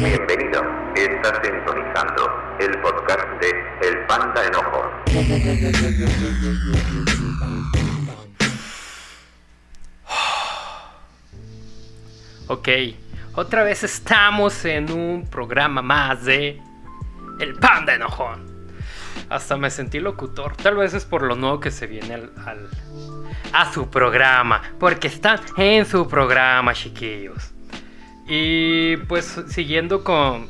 Bienvenido, estás sintonizando el podcast de El Panda Enojo. Ok, otra vez estamos en un programa más de El Panda Enojón. Hasta me sentí locutor. Tal vez es por lo nuevo que se viene al, al- a su programa. Porque están en su programa, chiquillos. Y pues siguiendo con,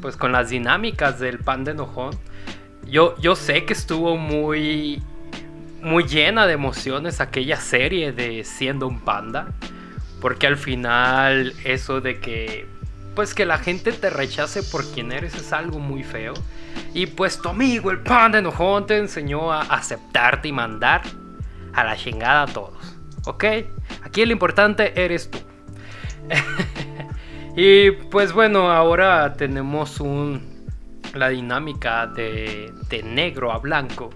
pues, con las dinámicas del Panda Enojón. Yo, yo sé que estuvo muy, muy llena de emociones aquella serie de Siendo un Panda. Porque al final eso de que pues que la gente te rechace por quien eres es algo muy feo. Y pues tu amigo el panda enojón te enseñó a aceptarte y mandar a la chingada a todos. ¿Ok? Aquí lo importante eres tú. y pues bueno, ahora tenemos un la dinámica de, de negro a blanco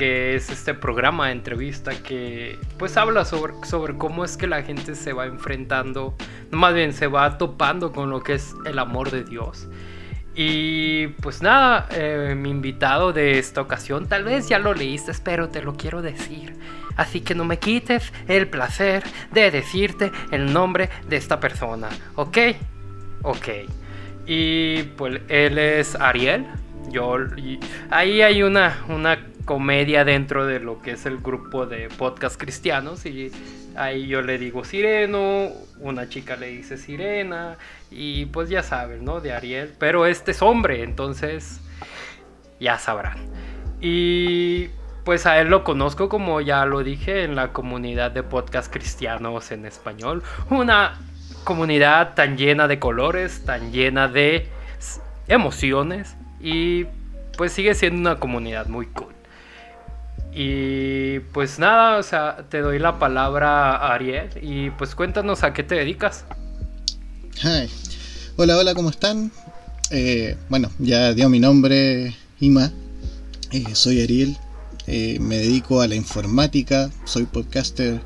que es este programa de entrevista que pues habla sobre, sobre cómo es que la gente se va enfrentando, más bien se va topando con lo que es el amor de Dios. Y pues nada, eh, mi invitado de esta ocasión, tal vez ya lo leíste, pero te lo quiero decir. Así que no me quites el placer de decirte el nombre de esta persona, ¿ok? Ok. Y pues él es Ariel. Yo, ahí hay una, una comedia dentro de lo que es el grupo de podcast cristianos y ahí yo le digo Sireno, una chica le dice Sirena y pues ya saben, ¿no? De Ariel, pero este es hombre, entonces ya sabrán. Y pues a él lo conozco como ya lo dije en la comunidad de podcast cristianos en español, una comunidad tan llena de colores, tan llena de emociones y pues sigue siendo una comunidad muy cool. Y pues nada, o sea, te doy la palabra a Ariel y pues cuéntanos a qué te dedicas. Hi. Hola, hola, ¿cómo están? Eh, bueno, ya dio mi nombre, Ima. Eh, soy Ariel. Eh, me dedico a la informática. Soy podcaster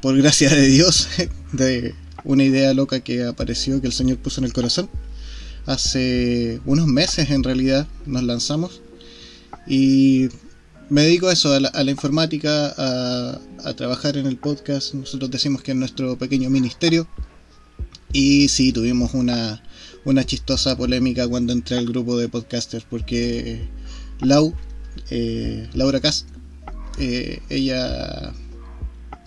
por gracia de Dios. De una idea loca que apareció, que el Señor puso en el corazón. Hace unos meses en realidad nos lanzamos. Y me dedico a eso, a la, informática, a, a trabajar en el podcast. Nosotros decimos que es nuestro pequeño ministerio. Y sí, tuvimos una, una chistosa polémica cuando entré al grupo de podcasters porque Lau, eh, Laura Cast, eh, ella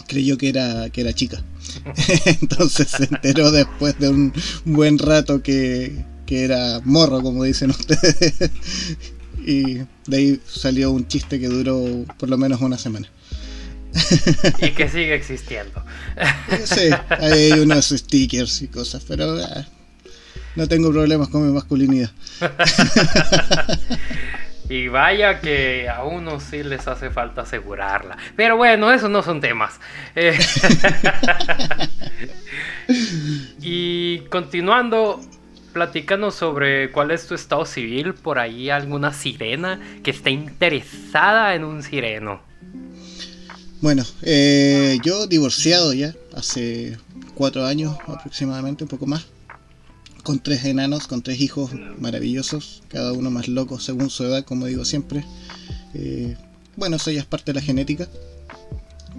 creyó que era, que era chica. Entonces se enteró después de un buen rato que, que era morro, como dicen ustedes. y de ahí salió un chiste que duró por lo menos una semana. Y que sigue existiendo. Sí, hay unos stickers y cosas, pero ah, no tengo problemas con mi masculinidad. Y vaya que a unos sí les hace falta asegurarla. Pero bueno, esos no son temas. Eh, y continuando, platícanos sobre cuál es tu estado civil. Por ahí alguna sirena que esté interesada en un sireno. Bueno, eh, yo divorciado ya, hace cuatro años aproximadamente, un poco más, con tres enanos, con tres hijos maravillosos, cada uno más loco según su edad, como digo siempre. Eh, bueno, eso ya es parte de la genética.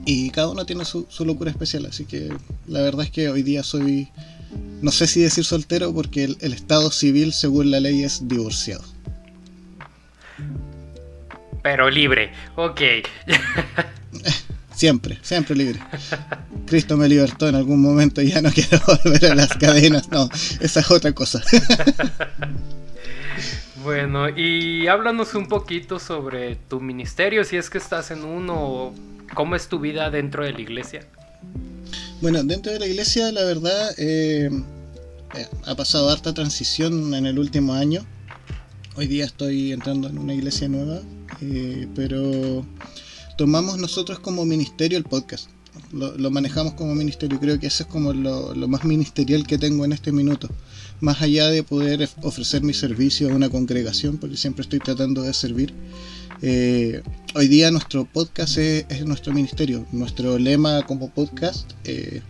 Y cada uno tiene su, su locura especial, así que la verdad es que hoy día soy, no sé si decir soltero, porque el, el estado civil según la ley es divorciado. Pero libre, ok. Siempre, siempre libre. Cristo me libertó en algún momento y ya no quiero volver a las cadenas. No, esa es otra cosa. Bueno, y háblanos un poquito sobre tu ministerio, si es que estás en uno, cómo es tu vida dentro de la iglesia. Bueno, dentro de la iglesia, la verdad, eh, eh, ha pasado harta transición en el último año. Hoy día estoy entrando en una iglesia nueva, eh, pero tomamos nosotros como ministerio el podcast. Lo, lo manejamos como ministerio. Creo que eso es como lo, lo más ministerial que tengo en este minuto. Más allá de poder ofrecer mi servicio a una congregación, porque siempre estoy tratando de servir. Eh, hoy día nuestro podcast es, es, nuestro ministerio. Nuestro lema como podcast eh,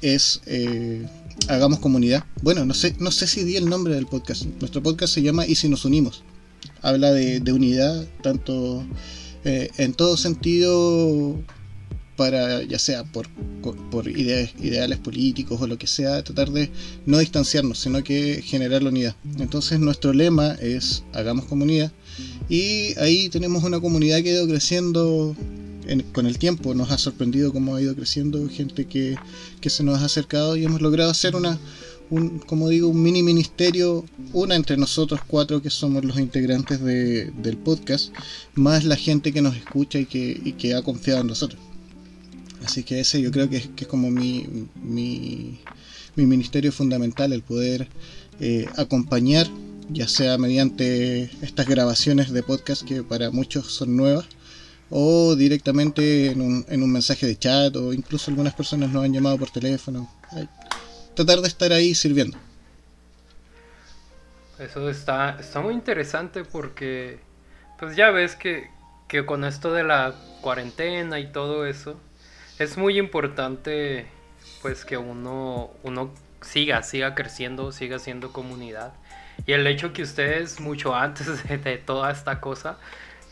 es eh, hagamos comunidad. Bueno, no sé, no sé si di el nombre del podcast. Nuestro podcast se llama Y si nos unimos. Habla de, unidad, tanto eh, en todo sentido para, ya sea por, por ideales políticos o lo que sea, tratar de no distanciarnos, sino que generar la unidad. Entonces nuestro lema es hagamos comunidad y ahí tenemos una comunidad que ha ido creciendo con el tiempo. Nos ha sorprendido cómo ha ido creciendo, gente que, que se nos ha acercado y hemos logrado hacer una, un, como digo, un mini ministerio, una entre nosotros cuatro que somos los integrantes de, del podcast, más la gente que nos escucha y que, y que ha confiado en nosotros. Así que ese yo creo que es, como mi, mi, mi, ministerio fundamental, el poder eh, acompañar, ya sea mediante estas grabaciones de podcast que para muchos son nuevas, o directamente en un, en un mensaje de chat, o incluso algunas personas nos han llamado por teléfono. Tratar de estar ahí sirviendo. Eso está, está muy interesante porque, pues ya ves que, que con esto de la cuarentena y todo eso, es muy importante pues que uno, uno siga, siga creciendo, siga siendo comunidad. Y el hecho que ustedes mucho antes de, toda esta cosa,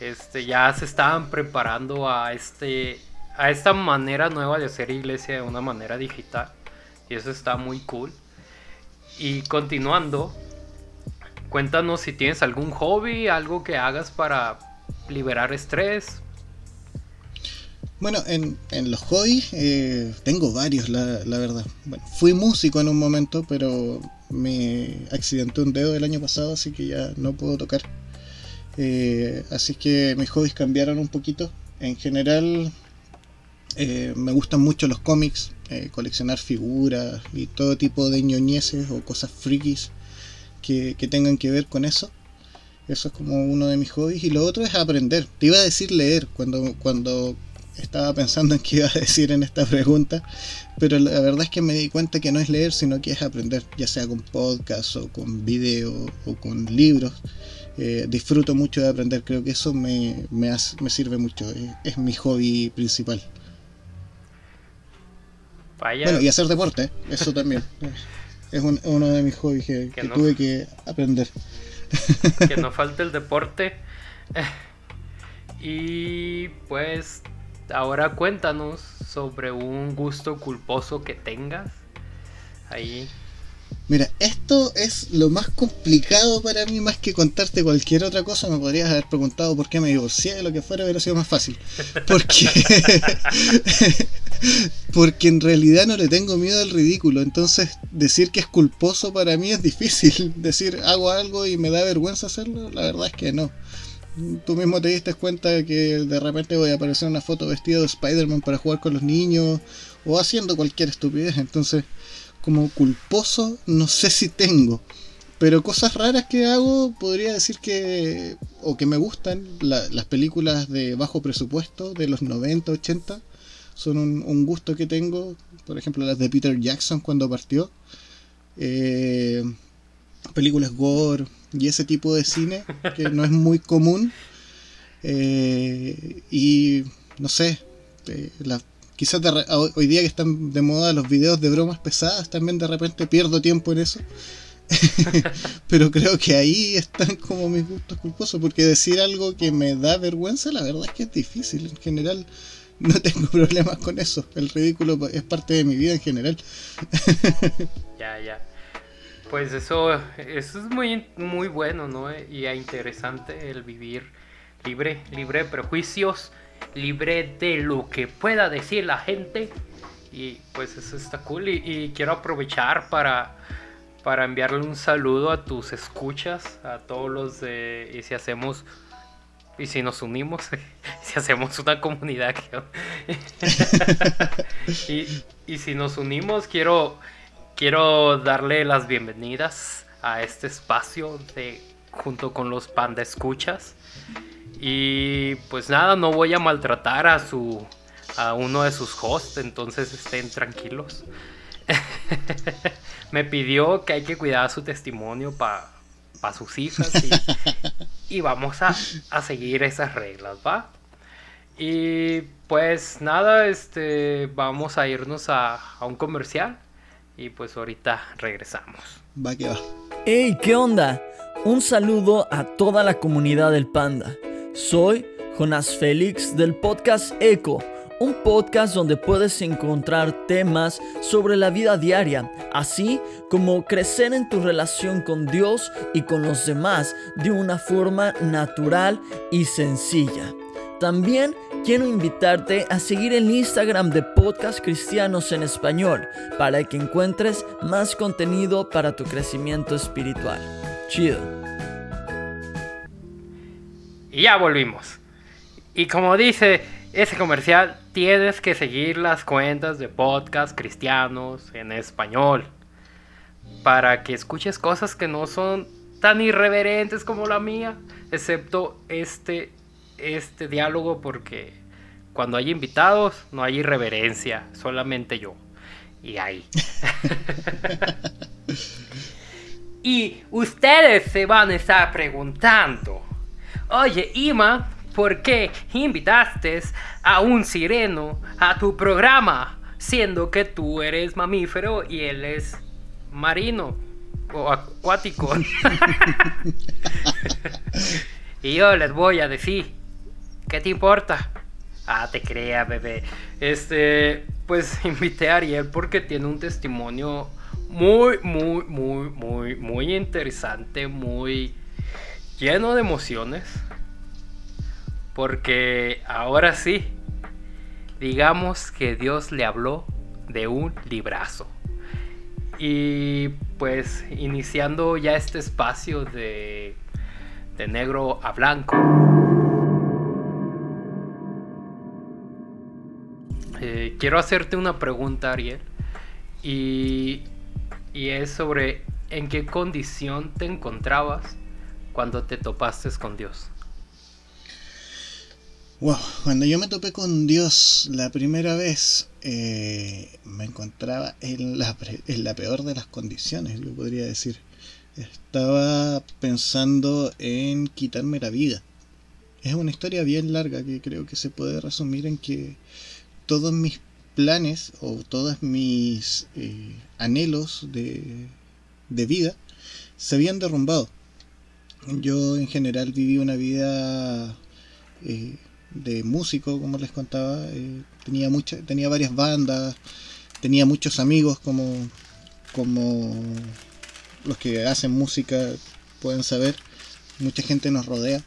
este, ya se estaban preparando a, este, a esta manera nueva de hacer iglesia de una manera digital. Y eso está muy cool. Y continuando, cuéntanos si tienes algún hobby, algo que hagas para liberar estrés, bueno, en, en los hobbies eh, tengo varios, la, verdad. Bueno, fui músico en un momento, pero me accidenté un dedo el año pasado, así que ya no puedo tocar. Eh, así que mis hobbies cambiaron un poquito. En general, eh, me gustan mucho los cómics, coleccionar figuras y todo tipo de ñoñeces o cosas frikis que, que tengan que ver con eso. Eso es como uno de mis hobbies. Y lo otro es aprender. Te iba a decir leer. Cuando, cuando estaba pensando en qué iba a decir en esta pregunta, pero la verdad es que me di cuenta que no es leer, sino que es aprender, ya sea con podcast o con video o con libros. Eh, disfruto mucho de aprender, creo que eso me, me, sirve mucho, es, mi hobby principal. Bueno, y hacer deporte, ¿eh? eso también. es uno de mis hobbies que, tuve que aprender. Que no falte el deporte. Y pues ahora cuéntanos sobre un gusto culposo que tengas. Ahí. Mira, esto es lo más complicado para mí, más que contarte cualquier otra cosa. Me podrías haber preguntado por qué me divorcié, lo que fuera, hubiera sido más fácil. Porque, porque en realidad no le tengo miedo al ridículo. Entonces, decir que es culposo para mí es difícil. Decir hago algo y me da vergüenza hacerlo, la verdad es que no tú mismo te diste cuenta que de repente voy a aparecer una foto vestido de Spider-Man para jugar con los niños o haciendo cualquier estupidez. Entonces, como culposo, no sé si tengo. Pero cosas raras que hago, podría decir que, o que me gustan, las películas de bajo presupuesto de los 90, 80, son un, gusto que tengo. Por ejemplo, las de Peter Jackson cuando partió. Eh, películas gore, y ese tipo de cine que no es muy común. Eh, y no sé, eh, quizás hoy día que están de moda los videos de bromas pesadas, también de repente pierdo tiempo en eso. Pero creo que ahí están como mis gustos culposos, porque decir algo que me da vergüenza, la verdad es que es difícil. En general, no tengo problemas con eso. El ridículo es parte de mi vida en general. ya, ya. Pues eso, eso es muy, muy bueno, ¿no? Y interesante el vivir libre, libre de prejuicios, libre de lo que pueda decir la gente. Y pues eso está cool. Y, quiero aprovechar para, para enviarle un saludo a tus escuchas, a todos los de... Y si hacemos... Y si nos unimos, si hacemos una comunidad. y, y si nos unimos, quiero quiero darle las bienvenidas a este espacio de junto con los panda escuchas. Y pues nada no voy a maltratar a su a uno de sus hosts entonces estén tranquilos. Me pidió que hay que cuidar su testimonio para sus hijas y, vamos a, a, seguir esas reglas va y pues nada este vamos a irnos a, a un comercial Y pues ahorita regresamos. Va que va. ¡Hey! ¿Qué onda? Un saludo a toda la comunidad del Panda. Soy Jonas Félix del podcast Eco, un podcast donde puedes encontrar temas sobre la vida diaria, así como crecer en tu relación con Dios y con los demás de una forma natural y sencilla. También quiero invitarte a seguir el Instagram de Podcast Cristianos en Español para que encuentres más contenido para tu crecimiento espiritual. Chido. Y ya volvimos. Y como dice ese comercial, tienes que seguir las cuentas de Podcast Cristianos en Español para que escuches cosas que no son tan irreverentes como la mía, excepto este este diálogo porque cuando hay invitados no hay irreverencia, solamente yo. Y ahí. y ustedes se van a estar preguntando, oye Ima, ¿por qué invitaste a un sireno a tu programa? Siendo que tú eres mamífero y él es marino o acuático. y yo les voy a decir, ¿Qué te importa? Ah, te crea, bebé. Este, pues invité a Ariel porque tiene un testimonio muy, muy, muy, muy, muy interesante, muy lleno de emociones. Porque ahora sí, digamos que Dios le habló de un librazo. Y pues iniciando ya este espacio de, de negro a blanco. Eh, quiero hacerte una pregunta, Ariel. Y, es sobre en qué condición te encontrabas cuando te topaste con Dios. Cuando yo me topé con Dios la primera vez, eh, me encontraba en la, en la peor de las condiciones, yo podría decir. Estaba pensando en quitarme la vida. Es una historia bien larga que creo que se puede resumir en que todos mis planes o todos mis eh, anhelos de, vida se habían derrumbado. Yo en general viví una vida eh, de músico, como les contaba. Eh, tenía, tenía varias bandas, tenía muchos amigos como, como los que hacen música pueden saber. Mucha gente nos rodea.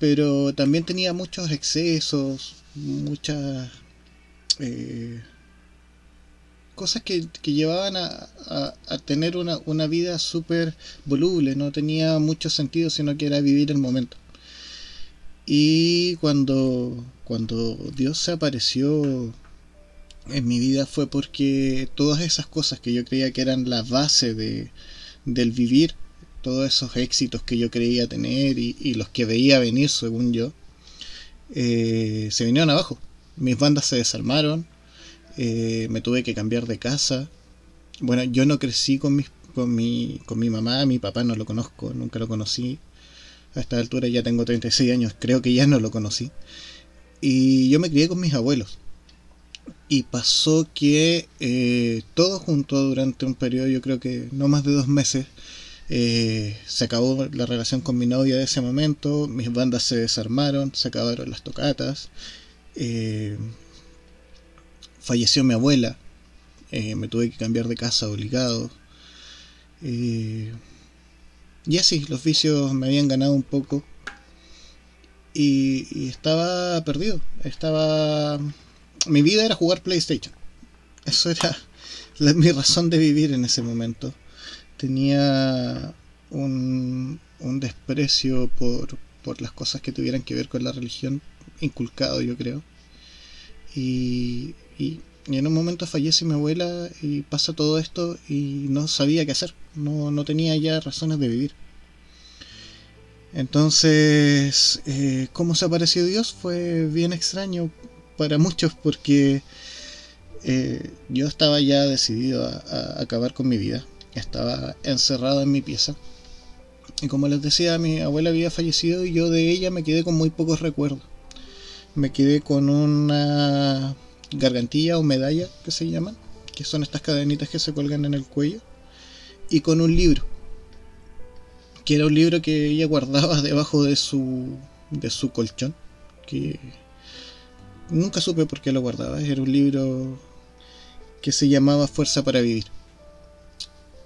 Pero también tenía muchos excesos, muchas eh, cosas que, llevaban a, tener una, una vida súper voluble, no tenía mucho sentido, sino que era vivir el momento. Y cuando, cuando Dios se apareció en mi vida fue porque todas esas cosas que yo creía que eran la base de, del vivir, todos esos éxitos que yo creía tener y, los que veía venir según yo, eh, se vinieron abajo mis bandas se desarmaron, eh, me tuve que cambiar de casa. Bueno, yo no crecí con, mis, con, mi, con mi mamá, mi papá no lo conozco, nunca lo conocí. A esta altura ya tengo 36 años, creo que ya no lo conocí. Y yo me crié con mis abuelos. Y pasó que eh, todo junto durante un periodo, yo creo que no más de dos meses, eh, se acabó la relación con mi novia de ese momento, mis bandas se desarmaron, se acabaron las tocatas eh, falleció mi abuela, eh, me tuve que cambiar de casa obligado. Eh, y así, los vicios me habían ganado un poco. Y, estaba perdido. Estaba. Mi vida era jugar PlayStation. Eso era mi razón de vivir en ese momento. Tenía un, un desprecio por, por las cosas que tuvieran que ver con la religión inculcado, yo creo. Y, y, en un momento fallece mi abuela y pasa todo esto y no sabía qué hacer, no, no tenía ya razones de vivir. Entonces, eh, ¿cómo se apareció Dios? Fue bien extraño para muchos porque eh, yo estaba ya decidido a, acabar con mi vida. Estaba encerrado en mi pieza. Y como les decía, mi abuela había fallecido y yo de ella me quedé con muy pocos recuerdos me quedé con una gargantilla o medalla que se llama, que son estas cadenitas que se colgan en el cuello, y con un libro, que era un libro que ella guardaba debajo de su, de su colchón, que nunca supe por qué lo guardaba, era un libro que se llamaba Fuerza para Vivir.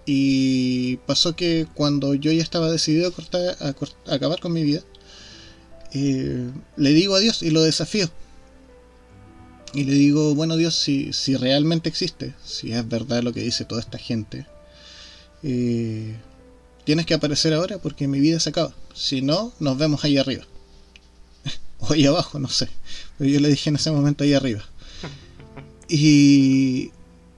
Y pasó que cuando yo ya estaba decidido a, cortar, a, acabar con mi vida, le digo a Dios y lo desafío. Y le digo, bueno Dios, si, si realmente existe, si es verdad lo que dice toda esta gente, eh, tienes que aparecer ahora porque mi vida se acaba. Si no, nos vemos ahí arriba. o ahí abajo, no sé. Pero yo le dije en ese momento ahí arriba. Y,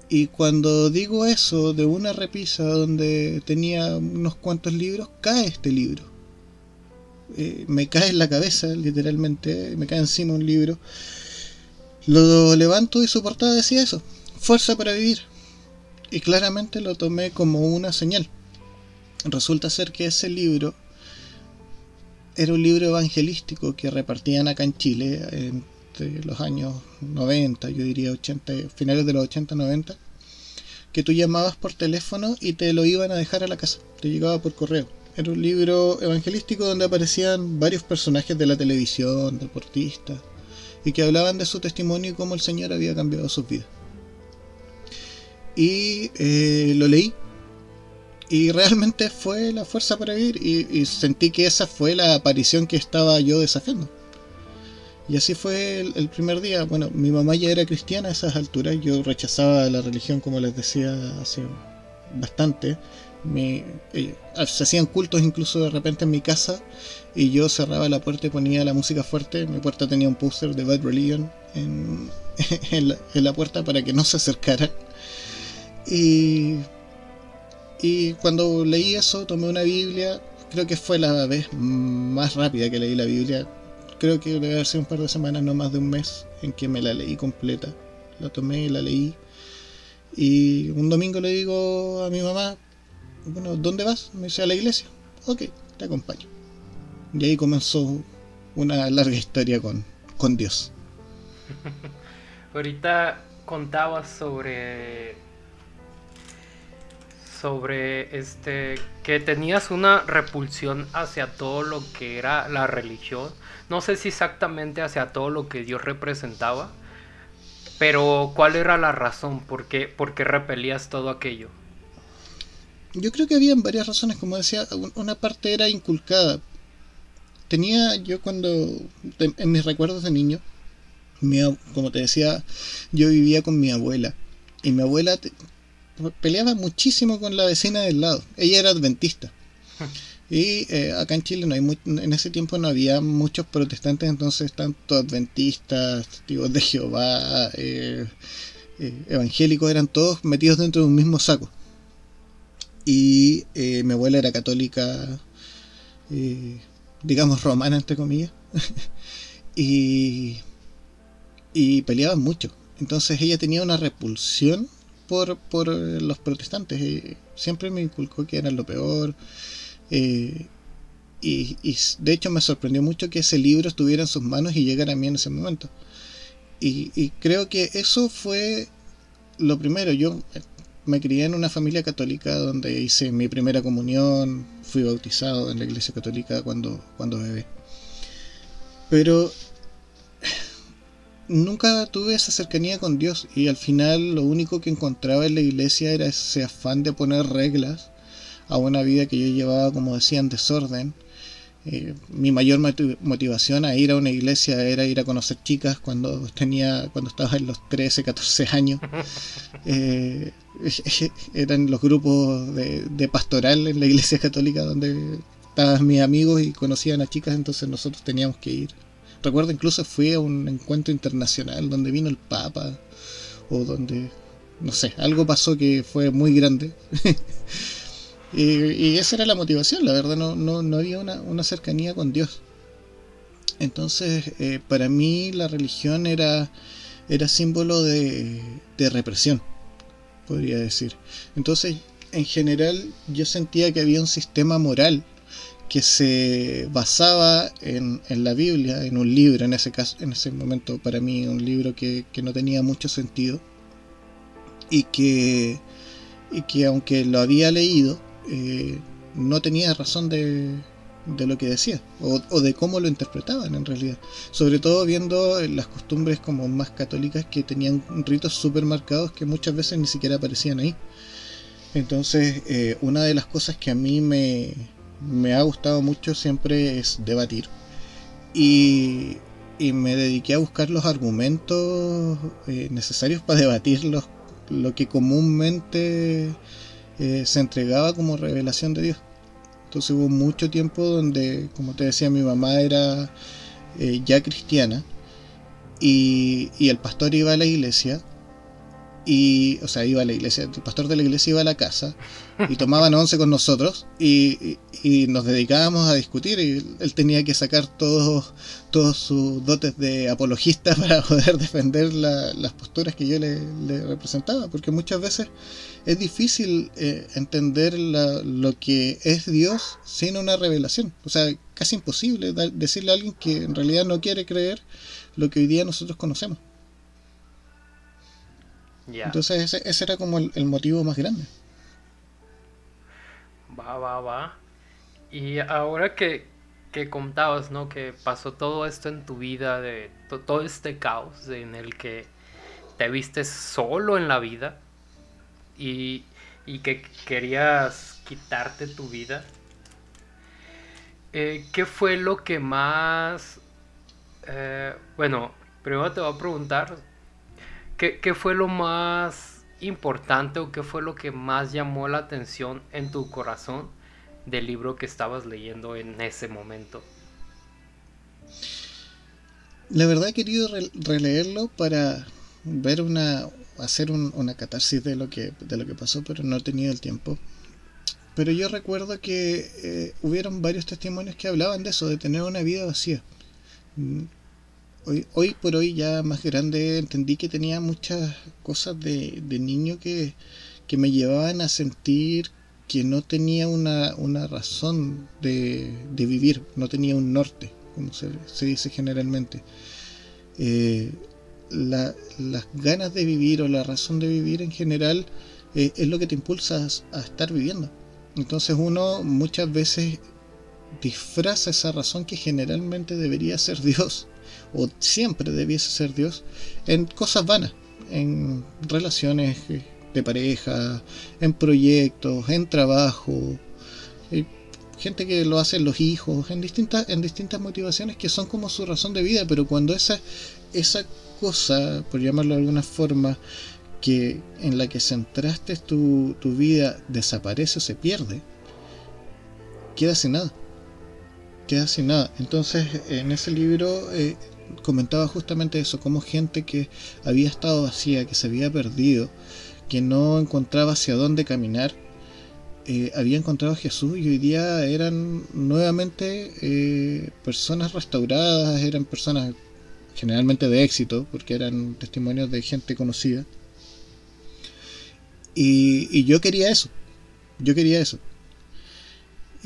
y cuando digo eso de una repisa donde tenía unos cuantos libros, cae este libro. Eh, me cae en la cabeza, literalmente, me cae encima un libro. Lo levanto y su portada decía eso, fuerza para vivir. Y claramente lo tomé como una señal. Resulta ser que ese libro era un libro evangelístico que repartían acá en Chile entre los años 90, yo diría 80, finales de los 80-90, que tú llamabas por teléfono y te lo iban a dejar a la casa, te llegaba por correo. Era un libro evangelístico donde aparecían varios personajes de la televisión, deportistas, y que hablaban de su testimonio y cómo el Señor había cambiado sus vidas. Y eh, lo leí y realmente fue la fuerza para vivir y, sentí que esa fue la aparición que estaba yo desafiando. Y así fue el, primer día. Bueno, mi mamá ya era cristiana a esas alturas. Yo rechazaba la religión, como les decía, hace bastante. Eh, se hacían cultos incluso de repente en mi casa y yo cerraba la puerta y ponía la música fuerte. Mi puerta tenía un póster de Bad Religion en, en la puerta para que no se acercaran. Y y cuando leí eso, tomé una Biblia. Creo que fue la vez más rápida que leí la Biblia. Creo que debe haber sido un par de semanas, no más de un mes, en que me la leí completa. La tomé la leí. Y un domingo le digo a mi mamá, bueno, ¿dónde vas? Me dice a la iglesia. Ok, te acompaño. Y ahí comenzó una larga historia con, con Dios. Ahorita contabas sobre sobre este que tenías una repulsión hacia todo lo que era la religión. No sé si exactamente hacia todo lo que Dios representaba, pero ¿cuál era la razón? ¿Por qué, por qué repelías todo aquello? Yo creo que habían varias razones, como decía, una parte era inculcada. Tenía yo cuando, en mis recuerdos de niño, como te decía, yo vivía con mi abuela. Y mi abuela peleaba muchísimo con la vecina del lado. Ella era adventista. Y eh, acá en Chile no hay en ese tiempo no había muchos protestantes, entonces tanto adventistas, testigos de Jehová, eh, eh, evangélicos, eran todos metidos dentro de un mismo saco. Y mi abuela era católica, digamos romana entre comillas, y, y peleaban mucho. Entonces ella tenía una repulsión por, por eh, los protestantes. y siempre me inculcó que eran lo peor. Eh, y, de hecho me sorprendió mucho que ese libro estuviera en sus manos y llegara a mí en ese momento. Y, creo que eso fue lo primero. Yo eh, me crié en una familia católica donde hice mi primera comunión, fui bautizado en la iglesia católica cuando, cuando bebé. Pero nunca tuve esa cercanía con Dios y al final lo único que encontraba en la iglesia era ese afán de poner reglas a una vida que yo llevaba, como decía, en desorden. Eh, mi mayor motivación a ir a una iglesia era ir a conocer chicas cuando tenía cuando estaba en los 13, 14 años. Eh, eran los grupos de, de, pastoral en la iglesia católica donde estaban mis amigos y conocían a chicas, entonces nosotros teníamos que ir. Recuerdo incluso fui a un encuentro internacional donde vino el Papa o donde, no sé, algo pasó que fue muy grande. y, esa era la motivación, la verdad, no, no, había una, cercanía con Dios. Entonces, eh, para mí la religión era, era símbolo de, de represión, podría decir. Entonces, en general, yo sentía que había un sistema moral que se basaba en, la Biblia, en un libro, en ese caso, en ese momento para mí un libro que, no tenía mucho sentido, y que, y que aunque lo había leído, eh, no tenía razón de, lo que decía o, de cómo lo interpretaban en realidad. Sobre todo viendo las costumbres como más católicas que tenían ritos súper marcados que muchas veces ni siquiera aparecían ahí. Entonces, eh, una de las cosas que a mí me, ha gustado mucho siempre es debatir. Y, y me dediqué a buscar los argumentos eh, necesarios para debatir los, lo que comúnmente eh, se entregaba como revelación de Dios. Entonces hubo mucho tiempo donde, como te decía, mi mamá era eh, ya cristiana y, y, el pastor iba a la iglesia y, o sea, iba a la iglesia, el pastor de la iglesia iba a la casa y tomaban once con nosotros y, y, nos dedicábamos a discutir y él tenía que sacar todos, sus dotes de apologista para poder defender la, las posturas que yo le, le, representaba, porque muchas veces es difícil eh, entender la, lo que es Dios sin una revelación, o sea, casi imposible decirle a alguien que en realidad no quiere creer lo que hoy día nosotros conocemos. Yeah. Entonces ese, ese, era como el, el, motivo más grande. Va, va, va. Y ahora que, que contabas, ¿no? Que pasó todo esto en tu vida, de to, todo este caos en el que te viste solo en la vida y, y que querías quitarte tu vida. Eh, ¿Qué fue lo que más... Eh, bueno, primero te voy a preguntar ¿Qué, ¿Qué, fue lo más importante o qué fue lo que más llamó la atención en tu corazón del libro que estabas leyendo en ese momento? La verdad he querido re releerlo para ver una hacer un, una catarsis de lo que de lo que pasó, pero no he tenido el tiempo. Pero yo recuerdo que eh, hubieron varios testimonios que hablaban de eso, de tener una vida vacía hoy, por hoy ya más grande entendí que tenía muchas cosas de, niño que, que, me llevaban a sentir que no tenía una, una razón de, de, vivir, no tenía un norte, como se, dice generalmente. Eh, la, las ganas de vivir o la razón de vivir en general eh, es lo que te impulsa a estar viviendo. Entonces uno muchas veces disfraza esa razón que generalmente debería ser Dios o siempre debiese ser Dios, en cosas vanas, en relaciones de pareja, en proyectos, en trabajo, gente que lo hacen los hijos, en distintas, en distintas motivaciones que son como su razón de vida, pero cuando esa, esa cosa, por llamarlo de alguna forma, que en la que centraste tu, tu vida desaparece o se pierde, queda sin nada. Queda sin nada. Entonces, en ese libro eh, comentaba justamente eso, como gente que había estado vacía, que se había perdido, que no encontraba hacia dónde caminar, eh, había encontrado a Jesús y hoy día eran nuevamente eh, personas restauradas, eran personas generalmente de éxito, porque eran testimonios de gente conocida. Y, y yo quería eso, yo quería eso.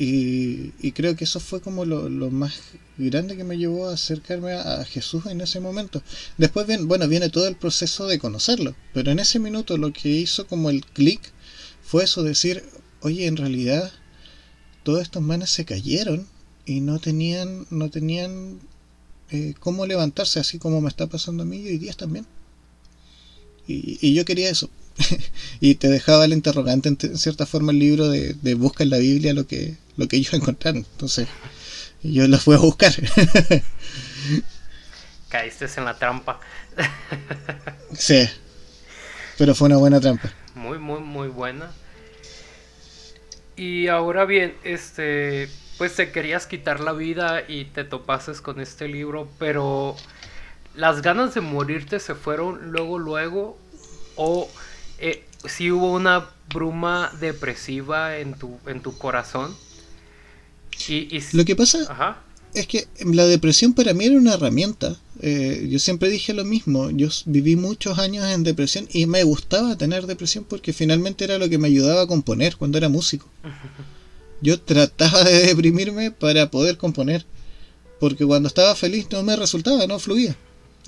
Y, creo que eso fue como lo, más grande que me llevó a acercarme a, a, Jesús en ese momento. Después, bien, bueno, viene todo el proceso de conocerlo, pero en ese minuto lo que hizo como el clic fue eso, decir, oye, en realidad todos estos manes se cayeron y no tenían, no tenían eh, cómo levantarse, así como me está pasando a mí y hoy día también. Y, y yo quería eso, y te dejaba el interrogante en cierta forma el libro de, de, busca en la Biblia lo que lo que ellos encontraron entonces yo lo fui a buscar. Caíste en la trampa. Sí pero fue una buena trampa. Muy muy muy buena. Y ahora bien este pues te querías quitar la vida y te topases con este libro pero las ganas de morirte se fueron luego luego o eh, si hubo una bruma depresiva en tu, en tu corazón. Y, y... Lo que pasa Ajá. es que la depresión para mí era una herramienta. Eh, yo siempre dije lo mismo. Yo viví muchos años en depresión y me gustaba tener depresión porque finalmente era lo que me ayudaba a componer cuando era músico. Yo trataba de deprimirme para poder componer. Porque cuando estaba feliz no me resultaba, no fluía.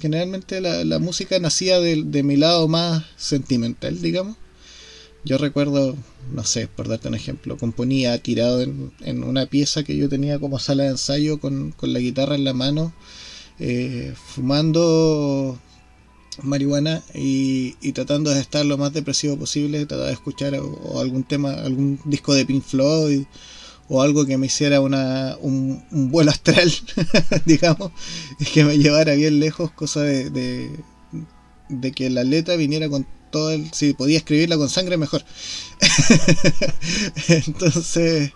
generalmente la, música nacía de, de, mi lado más sentimental, digamos. Yo recuerdo, no sé, por darte un ejemplo, componía tirado en, una pieza que yo tenía como sala de ensayo con, con la guitarra en la mano, eh, fumando marihuana y, tratando de estar lo más depresivo posible, trataba de escuchar o, algún tema, algún disco de Pink Floyd o algo que me hiciera una, un, vuelo astral, digamos, que me llevara bien lejos, cosa de, de, de que la letra viniera con si podía escribirla con sangre mejor. Entonces,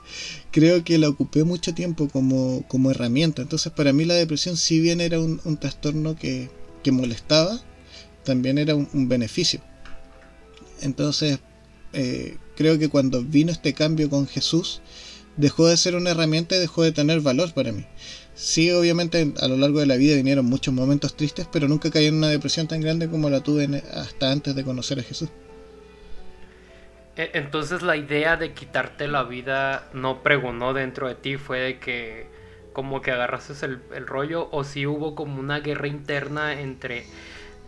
creo que la ocupé mucho tiempo como, como, herramienta. Entonces, para mí la depresión, si bien era un, trastorno que, molestaba, también era un, beneficio. Entonces, eh, creo que cuando vino este cambio con Jesús, dejó de ser una herramienta y dejó de tener valor para mí. Sí, obviamente a lo largo de la vida vinieron muchos momentos tristes, pero nunca caí en una depresión tan grande como la tuve hasta antes de conocer a Jesús. E, entonces la idea de quitarte la vida no pregonó dentro de ti, fue de que como que agarrases el, rollo o si hubo como una guerra interna entre,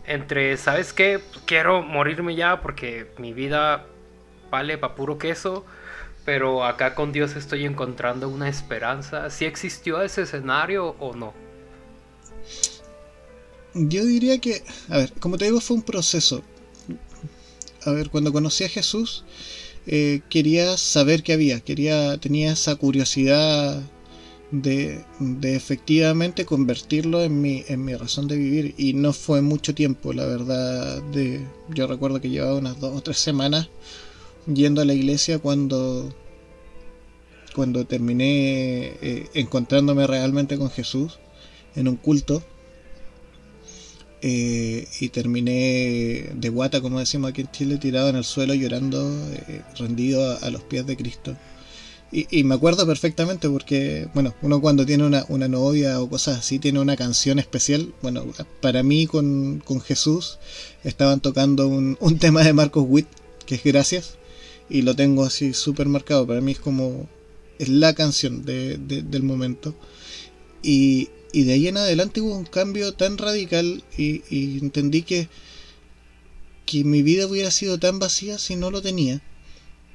entre, ¿sabes qué? Quiero morirme ya porque mi vida vale para puro queso pero acá con Dios estoy encontrando una esperanza. ¿Si existió ese escenario o no? Yo diría que, a ver, como te digo, fue un proceso. A ver, cuando conocí a Jesús, eh, quería saber qué había, quería, tenía esa curiosidad de, de, efectivamente convertirlo en mi, en mi razón de vivir. Y no fue mucho tiempo, la verdad. De, yo recuerdo que llevaba unas dos o tres semanas yendo a la iglesia cuando, cuando terminé eh, encontrándome realmente con Jesús en un culto. Eh, y terminé de guata, como decimos aquí en Chile, tirado en el suelo llorando, eh, rendido a, los pies de Cristo. Y, me acuerdo perfectamente porque, bueno, uno cuando tiene una, una, novia o cosas así, tiene una canción especial. Bueno, para mí con, con Jesús estaban tocando un, un tema de Marcos Witt, que es Gracias y lo tengo así súper marcado. Para mí es como. Es la canción de, del momento. Y, y, de ahí en adelante hubo un cambio tan radical y, entendí que, que mi vida hubiera sido tan vacía si no lo tenía.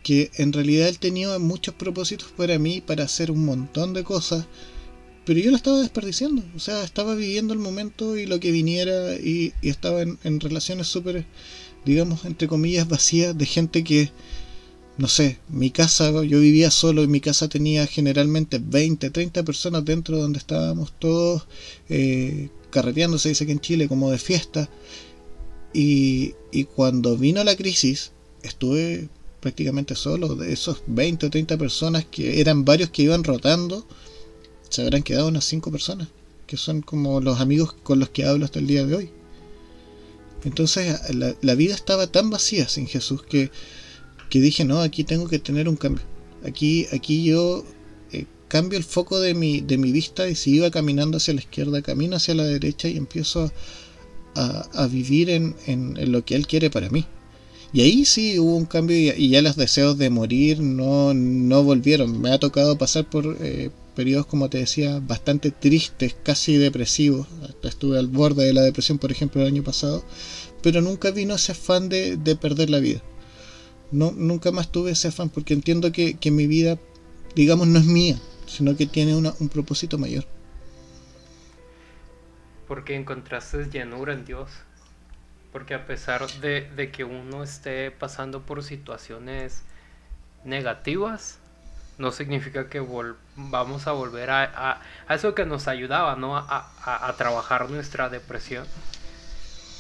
Que en realidad él tenía muchos propósitos para mí, para hacer un montón de cosas. Pero yo lo estaba desperdiciando. O sea, estaba viviendo el momento y lo que viniera. Y, y estaba en, en relaciones súper, digamos, entre comillas, vacías de gente que no sé, mi casa, yo vivía solo y mi casa tenía generalmente 20, 30 personas dentro donde estábamos todos eh, carreteando, se dice que en Chile, como de fiesta. Y, y cuando vino la crisis, estuve prácticamente solo. De esos 20 o 30 personas que eran varios que iban rotando, se habrán quedado unas 5 personas, que son como los amigos con los que hablo hasta el día de hoy. Entonces la, la vida estaba tan vacía sin Jesús que que dije, no, aquí tengo que tener un cambio. Aquí, aquí yo eh, cambio el foco de mi, de mi vista y si iba caminando hacia la izquierda, camino hacia la derecha y empiezo a, vivir en, en, lo que Él quiere para mí. Y ahí sí hubo un cambio y, ya los deseos de morir no, no volvieron. Me ha tocado pasar por eh, periodos, como te decía, bastante tristes, casi depresivos. estuve al borde de la depresión, por ejemplo, el año pasado. Pero nunca vino ese afán de, de perder la vida no, nunca más tuve ese afán porque entiendo que, mi vida, digamos, no es mía, sino que tiene un propósito mayor. Porque encontraste llenura en Dios. Porque a pesar de, que uno esté pasando por situaciones negativas, no significa que vamos a volver a, a, eso que nos ayudaba, ¿no? A, a, trabajar nuestra depresión.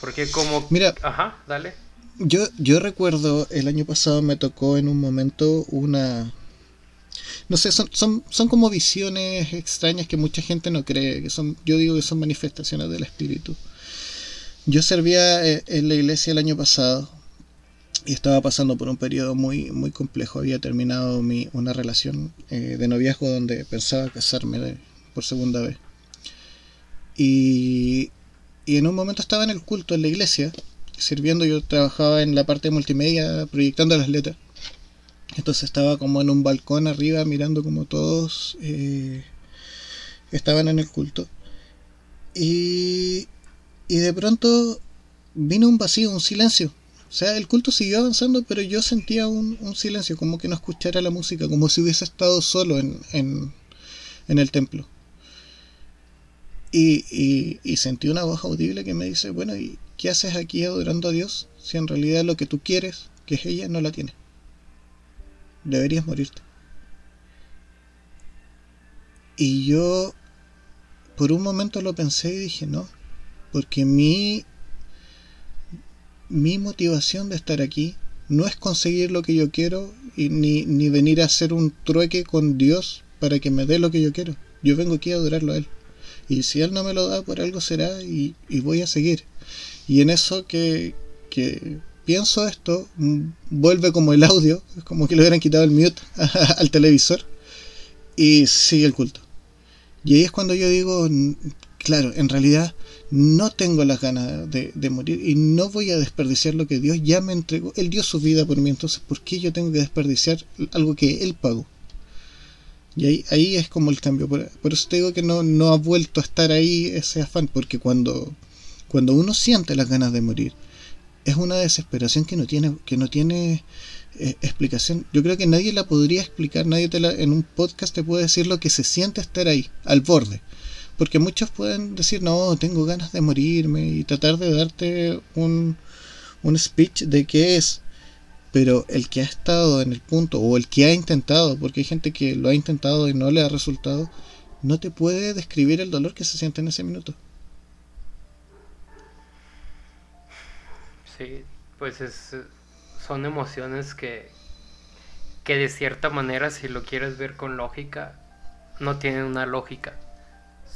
Porque como... Mira, ajá, dale. Yo, yo recuerdo el año pasado me tocó en un momento una... No sé, son, son, son como visiones extrañas que mucha gente no cree, que son, yo digo que son manifestaciones del espíritu. Yo servía eh, en la iglesia el año pasado y estaba pasando por un periodo muy, muy complejo. Había terminado mi, una relación eh, de noviazgo donde pensaba casarme por segunda vez. Y, y en un momento estaba en el culto en la iglesia sirviendo, yo trabajaba en la parte multimedia proyectando las letras. Entonces estaba como en un balcón arriba mirando como todos eh, estaban en el culto. Y, Y de pronto vino un vacío, un silencio. O sea, el culto siguió avanzando, pero yo sentía un, silencio, como que no escuchara la música, como si hubiese estado solo en, en, en el templo. Y, y, y, sentí una voz audible que me dice, bueno, ¿y qué haces aquí adorando a Dios si en realidad lo que tú quieres, que es ella, no la tiene? Deberías morirte. Y yo por un momento lo pensé y dije, no, porque mi mi motivación de estar aquí no es conseguir lo que yo quiero y ni, ni venir a hacer un trueque con Dios para que me dé lo que yo quiero. Yo vengo aquí a adorarlo a Él. Y si Él no me lo da, por algo será y, y voy a seguir. Y en eso que, que pienso esto, mm, vuelve como el audio, es como que le hubieran quitado el mute al televisor y sigue el culto. Y ahí es cuando yo digo, claro, en realidad no tengo las ganas de, morir y no voy a desperdiciar lo que Dios ya me entregó. Él dio su vida por mí, entonces ¿por qué yo tengo que desperdiciar algo que Él pagó? Y ahí, ahí es como el cambio. Por, eso te digo que no, no ha vuelto a estar ahí ese afán, porque cuando, cuando uno siente las ganas de morir, es una desesperación que no tiene, que no tiene eh, explicación. Yo creo que nadie la podría explicar, nadie te la, en un podcast te puede decir lo que se siente estar ahí, al borde. Porque muchos pueden decir, no, tengo ganas de morirme y tratar de darte un, un speech de qué es. Pero el que ha estado en el punto, o el que ha intentado, porque hay gente que lo ha intentado y no le ha resultado, no te puede describir el dolor que se siente en ese minuto. Sí, pues es, son emociones que, que de cierta manera, si lo quieres ver con lógica, no tienen una lógica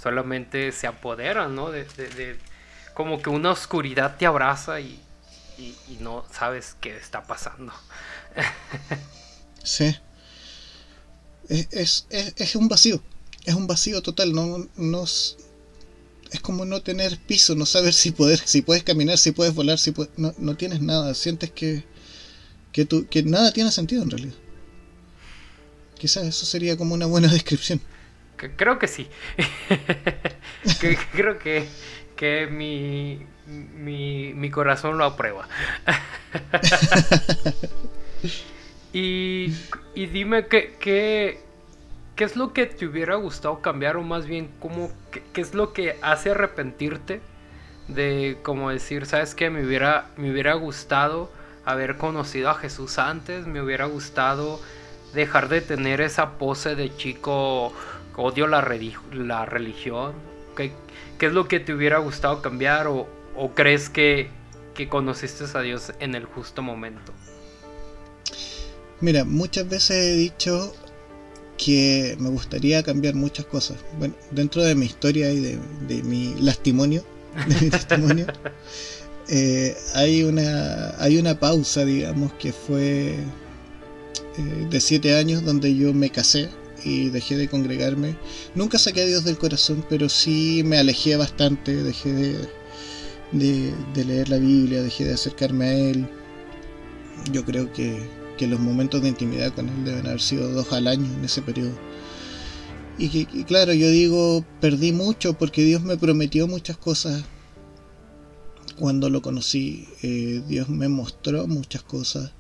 solamente se apodera, ¿no? De, como que una oscuridad te abraza y, no sabes qué está pasando. sí. Es, un vacío, es un vacío total, no, no, es como no tener piso, no saber si, poder, si puedes caminar, si puedes volar, si no, no, tienes nada, sientes que, que, que nada tiene sentido en realidad. Quizás eso sería como una buena descripción creo que sí. creo que, que mi, mi, corazón lo aprueba. y, y, dime qué, qué, qué, es lo que te hubiera gustado cambiar o más bien cómo, qué, es lo que hace arrepentirte de como decir, sabes que me hubiera, me hubiera gustado haber conocido a Jesús antes, me hubiera gustado dejar de tener esa pose de chico odio la, la religión? ¿Qué, es lo que te hubiera gustado cambiar o, crees que, que, conociste a Dios en el justo momento? Mira, muchas veces he dicho que me gustaría cambiar muchas cosas. Bueno, dentro de mi historia y de, mi lastimonio, eh, hay, una, hay una pausa, digamos, que fue eh, de siete años donde yo me casé y dejé de congregarme. Nunca saqué a Dios del corazón, pero sí me alejé bastante, dejé de, de, leer la Biblia, dejé de acercarme a Él. Yo creo que, que, los momentos de intimidad con Él deben haber sido dos al año en ese periodo. Y, que, claro, yo digo, perdí mucho porque Dios me prometió muchas cosas cuando lo conocí. Eh, Dios me mostró muchas cosas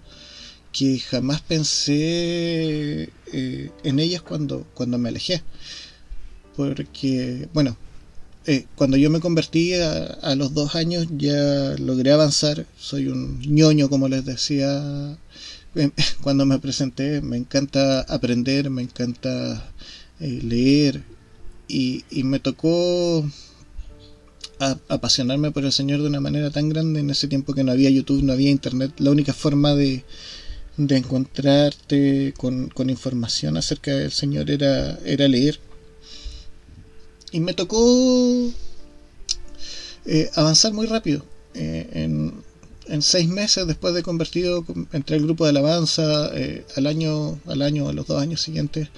que jamás pensé eh, en ellas cuando, cuando me alejé. Porque, bueno, eh, cuando yo me convertí a, los dos años ya logré avanzar. Soy un ñoño, como les decía cuando me presenté. Me encanta aprender, me encanta leer. Y, me tocó apasionarme por el Señor de una manera tan grande en ese tiempo que no había YouTube, no había Internet. La única forma de, encontrarte con, información acerca del Señor era, era leer. Y me tocó eh, avanzar muy rápido. Eh, en, en, seis meses después de convertido, entré al grupo de alabanza. Eh, al año, al año, a los dos años siguientes,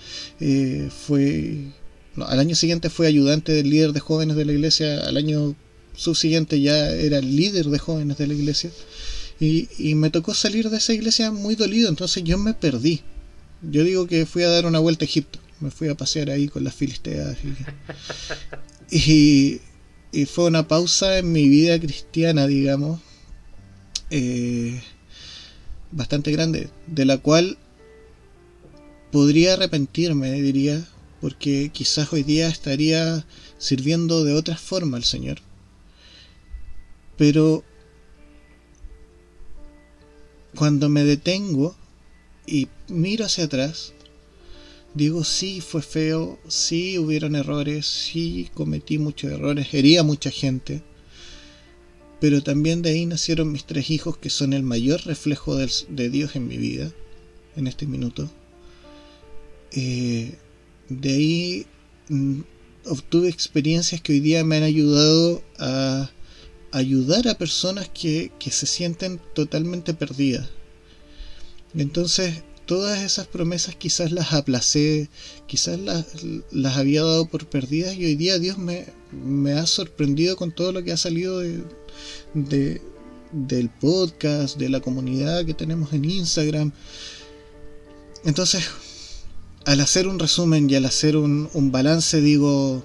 fue. al año siguiente fue ayudante del líder de jóvenes de la iglesia. Al año subsiguiente ya era líder de jóvenes de la iglesia. Y, me tocó salir de esa iglesia muy dolido, entonces yo me perdí. Yo digo que fui a dar una vuelta a Egipto, me fui a pasear ahí con las filisteas. Y, y fue una pausa en mi vida cristiana, digamos, eh, bastante grande, de la cual podría arrepentirme, diría, porque quizás hoy día estaría sirviendo de otra forma al Señor. Pero cuando me detengo y miro hacia atrás, digo, sí, fue feo, sí hubieron errores, sí cometí muchos errores, hería a mucha gente, pero también de ahí nacieron mis tres hijos que son el mayor reflejo de Dios en mi vida, en este minuto. Eh, de ahí mm, obtuve experiencias que hoy día me han ayudado a ayudar a personas que, se sienten totalmente perdidas. Entonces, todas esas promesas quizás las aplacé, quizás las, las, había dado por perdidas y hoy día Dios me, me ha sorprendido con todo lo que ha salido de, del podcast, de la comunidad que tenemos en Instagram. Entonces, al hacer un resumen y al hacer un, un balance digo,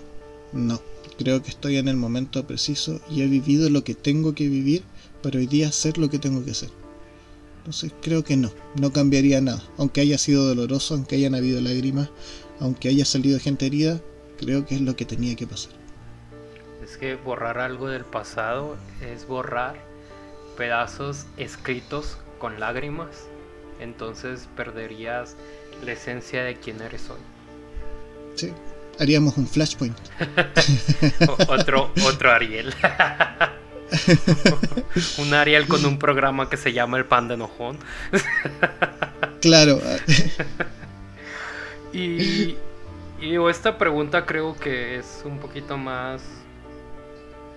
no, creo que estoy en el momento preciso y he vivido lo que tengo que vivir para hoy día hacer lo que tengo que hacer. Entonces creo que no, no cambiaría nada. Aunque haya sido doloroso, aunque hayan habido lágrimas, aunque haya salido gente herida, creo que es lo que tenía que pasar. Es que borrar algo del pasado es borrar pedazos escritos con lágrimas. Entonces perderías la esencia de quién eres hoy. Sí, haríamos un flashpoint. otro, otro Ariel. un Ariel con un programa que se llama El Pan de Enojón. claro. y, y esta pregunta creo que es un poquito más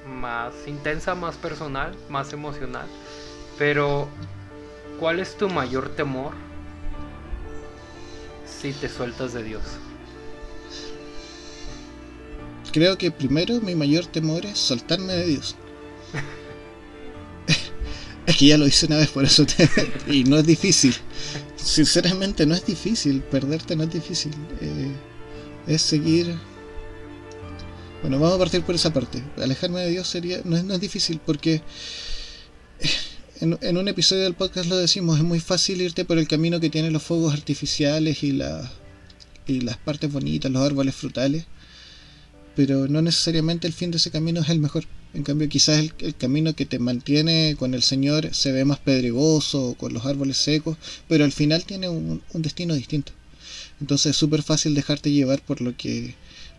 más intensa, más personal, más emocional. Pero ¿cuál es tu mayor temor si te sueltas de Dios? Creo que primero mi mayor temor es soltarme de Dios. es que ya lo hice una vez, por eso y no es difícil. Sinceramente no es difícil, perderte no es difícil. Eh, es seguir... Bueno, vamos a partir por esa parte. Alejarme de Dios sería no es, no es difícil porque en, un episodio del podcast lo decimos, es muy fácil irte por el camino que tienen los fuegos artificiales y, la, y las partes bonitas, los árboles frutales, pero no necesariamente el fin de ese camino es el mejor. En cambio, quizás el, camino que te mantiene con el Señor se ve más pedregoso, con los árboles secos, pero al final tiene un, destino distinto. Entonces es súper fácil dejarte llevar por lo que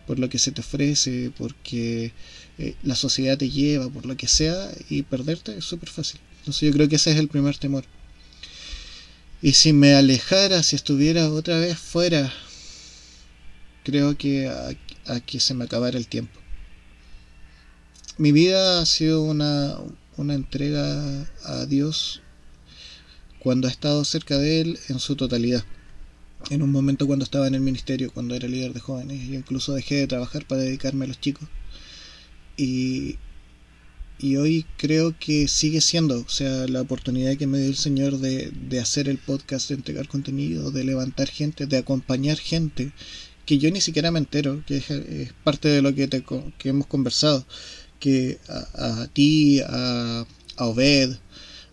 por lo que se te ofrece, porque eh, la sociedad te lleva, por lo que sea, y perderte es súper fácil. Entonces yo creo que ese es el primer temor. Y si me alejara, si estuviera otra vez fuera, creo que a, que se me acabara el tiempo. Mi vida ha sido una, una entrega a Dios cuando he estado cerca de Él en su totalidad. En un momento cuando estaba en el ministerio, cuando era líder de jóvenes, y incluso dejé de trabajar para dedicarme a los chicos. Y, y hoy creo que sigue siendo, o sea, la oportunidad que me dio el Señor de, hacer el podcast, de entregar contenido, de levantar gente, de acompañar gente, que yo ni siquiera me entero, que es, parte de lo que, te, que hemos conversado, que a, ti, a, Obed,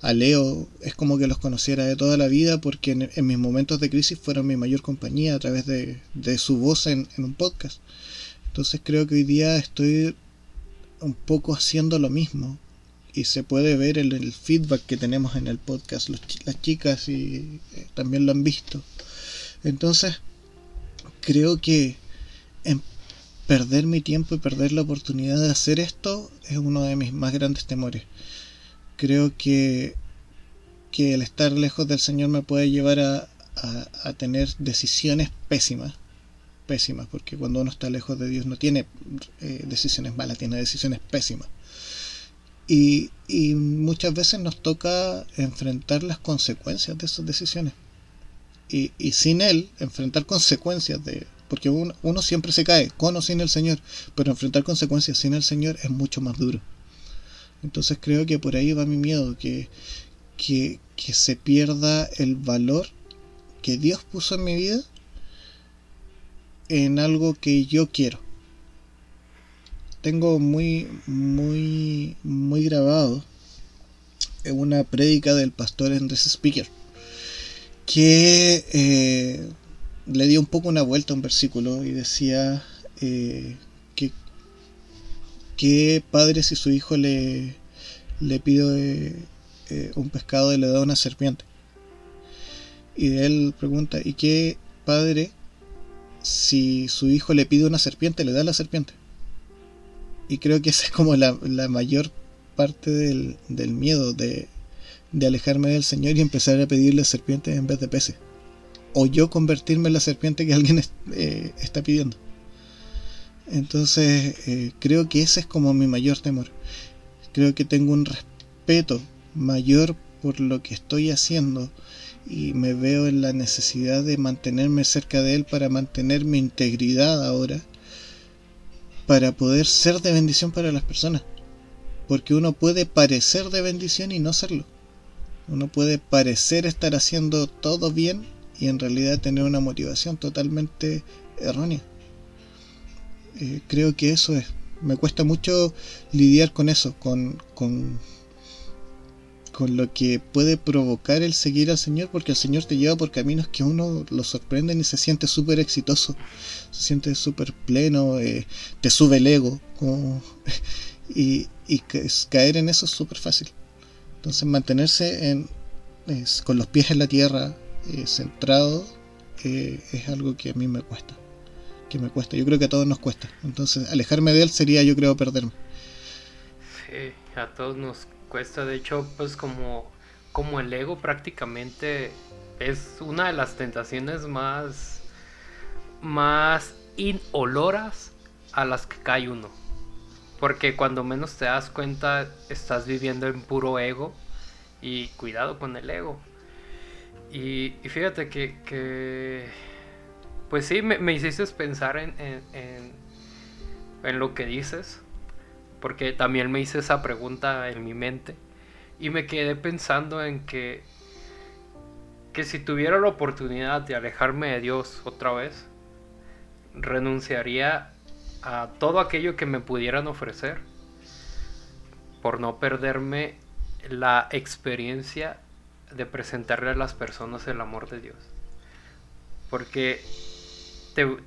a Leo, es como que los conociera de toda la vida porque en, mis momentos de crisis fueron mi mayor compañía a través de, su voz en, un podcast. Entonces creo que hoy día estoy un poco haciendo lo mismo. Y se puede ver el, feedback que tenemos en el podcast. las chicas y, eh, también lo han visto. Entonces, creo que perder mi tiempo y perder la oportunidad de hacer esto es uno de mis más grandes temores. Creo que, que el estar lejos del Señor me puede llevar a, a tener decisiones pésimas pésimas, porque cuando uno está lejos de Dios no tiene eh, decisiones malas, tiene decisiones pésimas. Y, muchas veces nos toca enfrentar las consecuencias de esas decisiones. Y, sin Él, enfrentar consecuencias de... Porque uno, siempre se cae, con o sin el Señor, pero enfrentar consecuencias sin el Señor es mucho más duro. Entonces creo que por ahí va mi miedo, que, que, que se pierda el valor que Dios puso en mi vida en algo que yo quiero. tengo muy, muy, muy grabado una prédica del pastor Andrés Speaker, que eh, le dio un poco una vuelta a un versículo y decía eh, que, padre si su hijo le, le pide eh, un pescado y le da una serpiente. Y de él pregunta, ¿y qué padre si su hijo le pide una serpiente, le da la serpiente? Y creo que esa es como la, mayor parte del, miedo de, alejarme del Señor y empezar a pedirle serpientes en vez de peces. O yo convertirme en la serpiente que alguien eh, está pidiendo. Entonces, eh, creo que ese es como mi mayor temor. Creo que tengo un respeto mayor por lo que estoy haciendo y me veo en la necesidad de mantenerme cerca de Él para mantener mi integridad ahora para poder ser de bendición para las personas. Porque uno puede parecer de bendición y no serlo. Uno puede parecer estar haciendo todo bien y en realidad tener una motivación totalmente errónea. Eh, creo que eso es. Me cuesta mucho lidiar con eso, con, con, con lo que puede provocar el seguir al Señor, porque el Señor te lleva por caminos que uno lo sorprende y se siente súper exitoso, se siente súper pleno, eh, te sube el ego, y, caer en eso es súper fácil. Entonces mantenerse en, con los pies en la tierra, centrado, es algo que a mí me cuesta. Que me cuesta, yo creo que a todos nos cuesta. Entonces alejarme de él sería yo creo perderme. Sí, a todos nos cuesta. De hecho, pues como, como el ego prácticamente es una de las tentaciones más, más inoloras a las que cae uno. Porque cuando menos te das cuenta estás viviendo en puro ego y cuidado con el ego. Y, fíjate que, pues sí, me, hiciste pensar en, en, en lo que dices porque también me hice esa pregunta en mi mente y me quedé pensando en que que si tuviera la oportunidad de alejarme de Dios otra vez, renunciaría a todo aquello que me pudieran ofrecer por no perderme la experiencia de presentarle a las personas el amor de Dios. Porque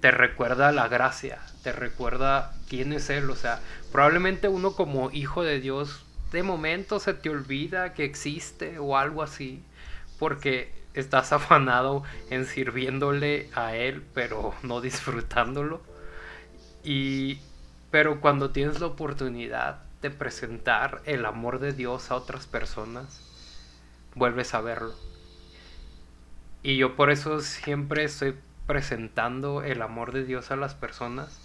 te, recuerda la gracia, te recuerda quién es Él. O sea, probablemente uno como hijo de Dios, de momento se te olvida que existe o algo así, porque estás afanado en sirviéndole a Él, pero no disfrutándolo. Y, pero cuando tienes la oportunidad de presentar el amor de Dios a otras personas, vuelves a verlo. Y yo por eso siempre estoy presentando el amor de Dios a las personas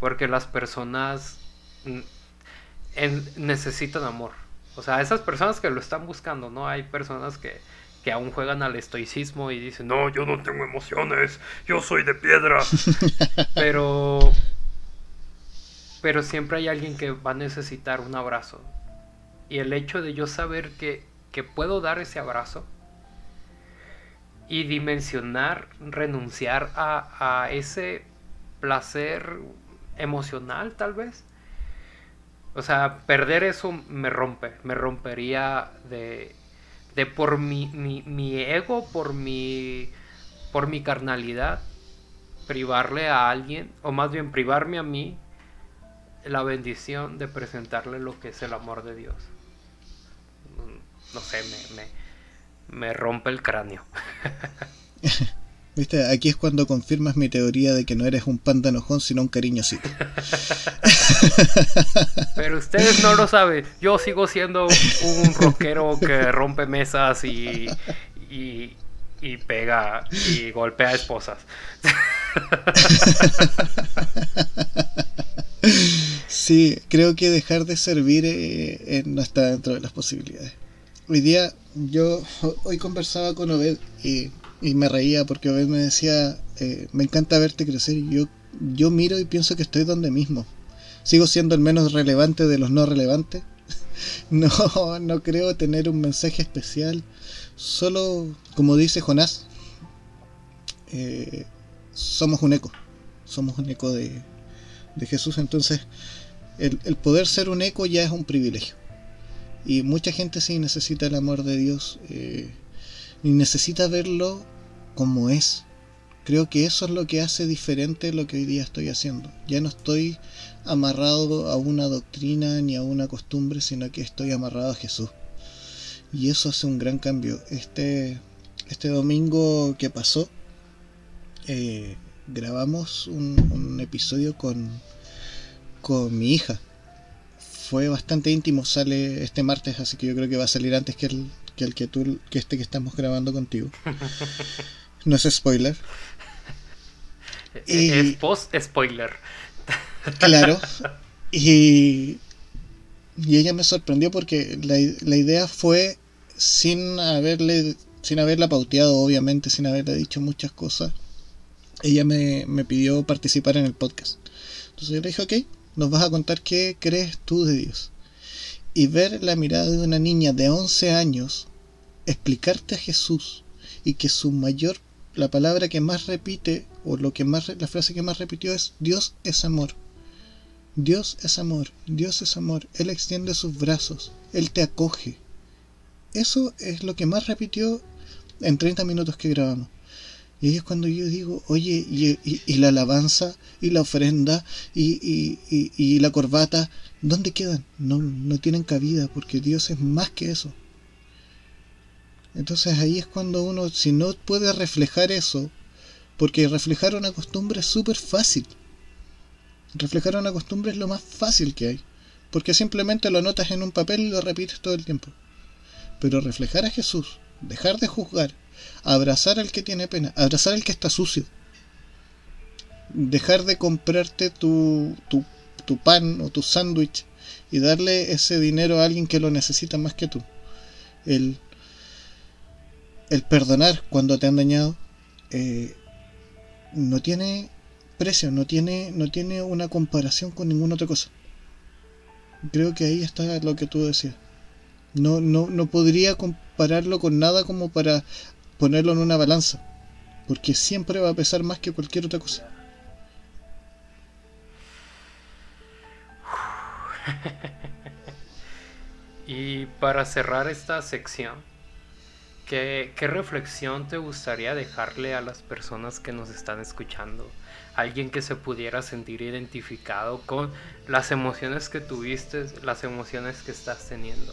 porque las personas necesitan amor. O sea, esas personas que lo están buscando, ¿no? Hay personas que, que aún juegan al estoicismo y dicen, no, yo no tengo emociones, yo soy de piedra. pero, pero siempre hay alguien que va a necesitar un abrazo. Y el hecho de yo saber que, que puedo dar ese abrazo y dimensionar, renunciar a, ese placer emocional tal vez. O sea, perder eso me rompe, me rompería de, de por mi, mi, ego, por mi, por mi carnalidad, privarle a alguien, o más bien privarme a mí, la bendición de presentarle lo que es el amor de Dios. No sé, me, me, me rompe el cráneo. ¿Viste? Aquí es cuando confirmas mi teoría de que no eres un panda enojón, sino un cariñosito. Pero ustedes no lo saben. Yo sigo siendo un rockero que rompe mesas y, y, y pega y golpea esposas. Sí, creo que dejar de servir eh, no está dentro de las posibilidades. Hoy día yo hoy conversaba con Obed y me reía porque Obed me decía, eh, me encanta verte crecer yo, yo miro y pienso que estoy donde mismo. Sigo siendo el menos relevante de los no relevantes. no, no creo tener un mensaje especial. Solo, como dice Jonás, eh, somos un eco. Somos un eco de, de Jesús, entonces el, poder ser un eco ya es un privilegio. Y mucha gente sí necesita el amor de Dios eh, y necesita verlo como es. Creo que eso es lo que hace diferente lo que hoy día estoy haciendo. Ya no estoy amarrado a una doctrina ni a una costumbre, sino que estoy amarrado a Jesús. Y eso hace un gran cambio. Este, este domingo que pasó, eh, grabamos un, episodio con, con mi hija. Fue bastante íntimo, sale este martes, así que yo creo que va a salir antes que el que, el que, tú, que este que estamos grabando contigo. No es spoiler. es post-spoiler. Claro. Y, y ella me sorprendió porque la, la idea fue sin haberle sin haberla pauteado, obviamente, sin haberle dicho muchas cosas ella me, pidió participar en el podcast. Entonces yo le dije, ok, nos vas a contar qué crees tú de Dios. Y ver la mirada de una niña de 11 años explicarte a Jesús y que su mayor, la palabra que más repite, o lo que más, la frase que más repitió es, Dios es amor. Dios es amor, Dios es amor. Él extiende sus brazos, Él te acoge. Eso es lo que más repitió en 30 minutos que grabamos. Y es cuando yo digo, oye, y, la alabanza, y la ofrenda, y, y, la corbata, ¿dónde quedan? No, no tienen cabida, porque Dios es más que eso. Entonces ahí es cuando uno, si no puede reflejar eso, porque reflejar una costumbre es súper fácil. Reflejar una costumbre es lo más fácil que hay, porque simplemente lo anotas en un papel y lo repites todo el tiempo. Pero reflejar a Jesús, dejar de juzgar, abrazar al que tiene pena, abrazar al que está sucio. Dejar de comprarte tu, tu, pan o tu sándwich y darle ese dinero a alguien que lo necesita más que tú. El, el perdonar cuando te han dañado eh, no tiene precio, no tiene, no tiene una comparación con ninguna otra cosa. Creo que ahí está lo que tú decías. No, no, no podría compararlo con nada como para ponerlo en una balanza, porque siempre va a pesar más que cualquier otra cosa. y para cerrar esta sección, ¿qué, ¿qué, reflexión te gustaría dejarle a las personas que nos están escuchando? Alguien que se pudiera sentir identificado con las emociones que tuviste, las emociones que estás teniendo.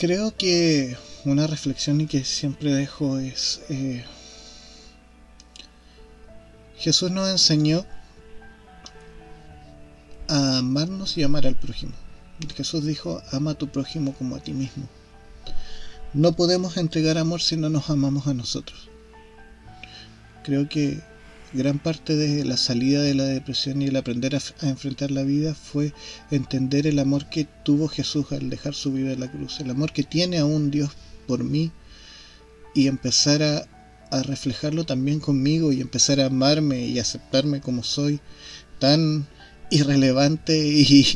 Creo que una reflexión que siempre dejo es, eh, Jesús nos enseñó a amarnos y amar al prójimo. Jesús dijo, ama a tu prójimo como a ti mismo. No podemos entregar amor si no nos amamos a nosotros. Creo que gran parte de la salida de la depresión y el aprender a, enfrentar la vida fue entender el amor que tuvo Jesús al dejar su vida en la cruz, el amor que tiene aún Dios por mí y empezar a, reflejarlo también conmigo y empezar a amarme y aceptarme como soy, tan irrelevante y,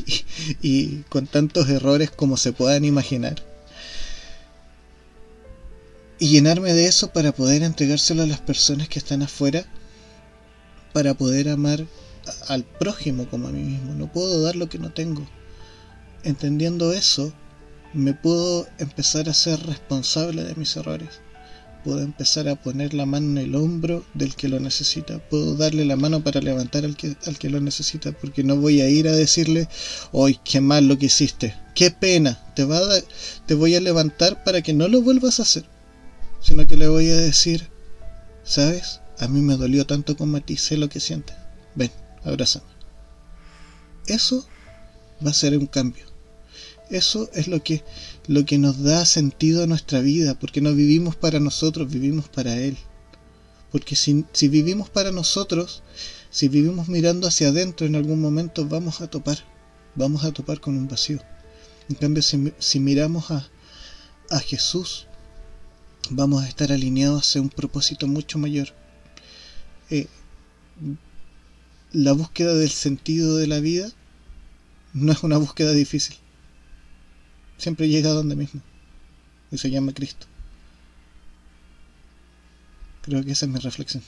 y con tantos errores como se puedan imaginar. Y llenarme de eso para poder entregárselo a las personas que están afuera para poder amar al prójimo como a mí mismo. No puedo dar lo que no tengo. Entendiendo eso, me puedo empezar a ser responsable de mis errores. Puedo empezar a poner la mano en el hombro del que lo necesita. Puedo darle la mano para levantar al que, al que lo necesita. Porque no voy a ir a decirle, ¡ay, qué mal lo que hiciste! ¡Qué pena! Te, va a te voy a levantar para que no lo vuelvas a hacer. Sino que le voy a decir, ¿sabes? A mí me dolió tanto como a ti, sé lo que sientes. Ven, abrázame. Eso va a ser un cambio. Eso es lo que, lo que nos da sentido a nuestra vida, porque no vivimos para nosotros, vivimos para Él. Porque si, si vivimos para nosotros, si vivimos mirando hacia adentro en algún momento, vamos a topar, vamos a topar con un vacío. En cambio, si, si miramos a, a Jesús, vamos a estar alineados hacia un propósito mucho mayor eh, la búsqueda del sentido de la vida no es una búsqueda difícil. Siempre llega a donde mismo. Y se llama Cristo. Creo que esa es mi reflexión.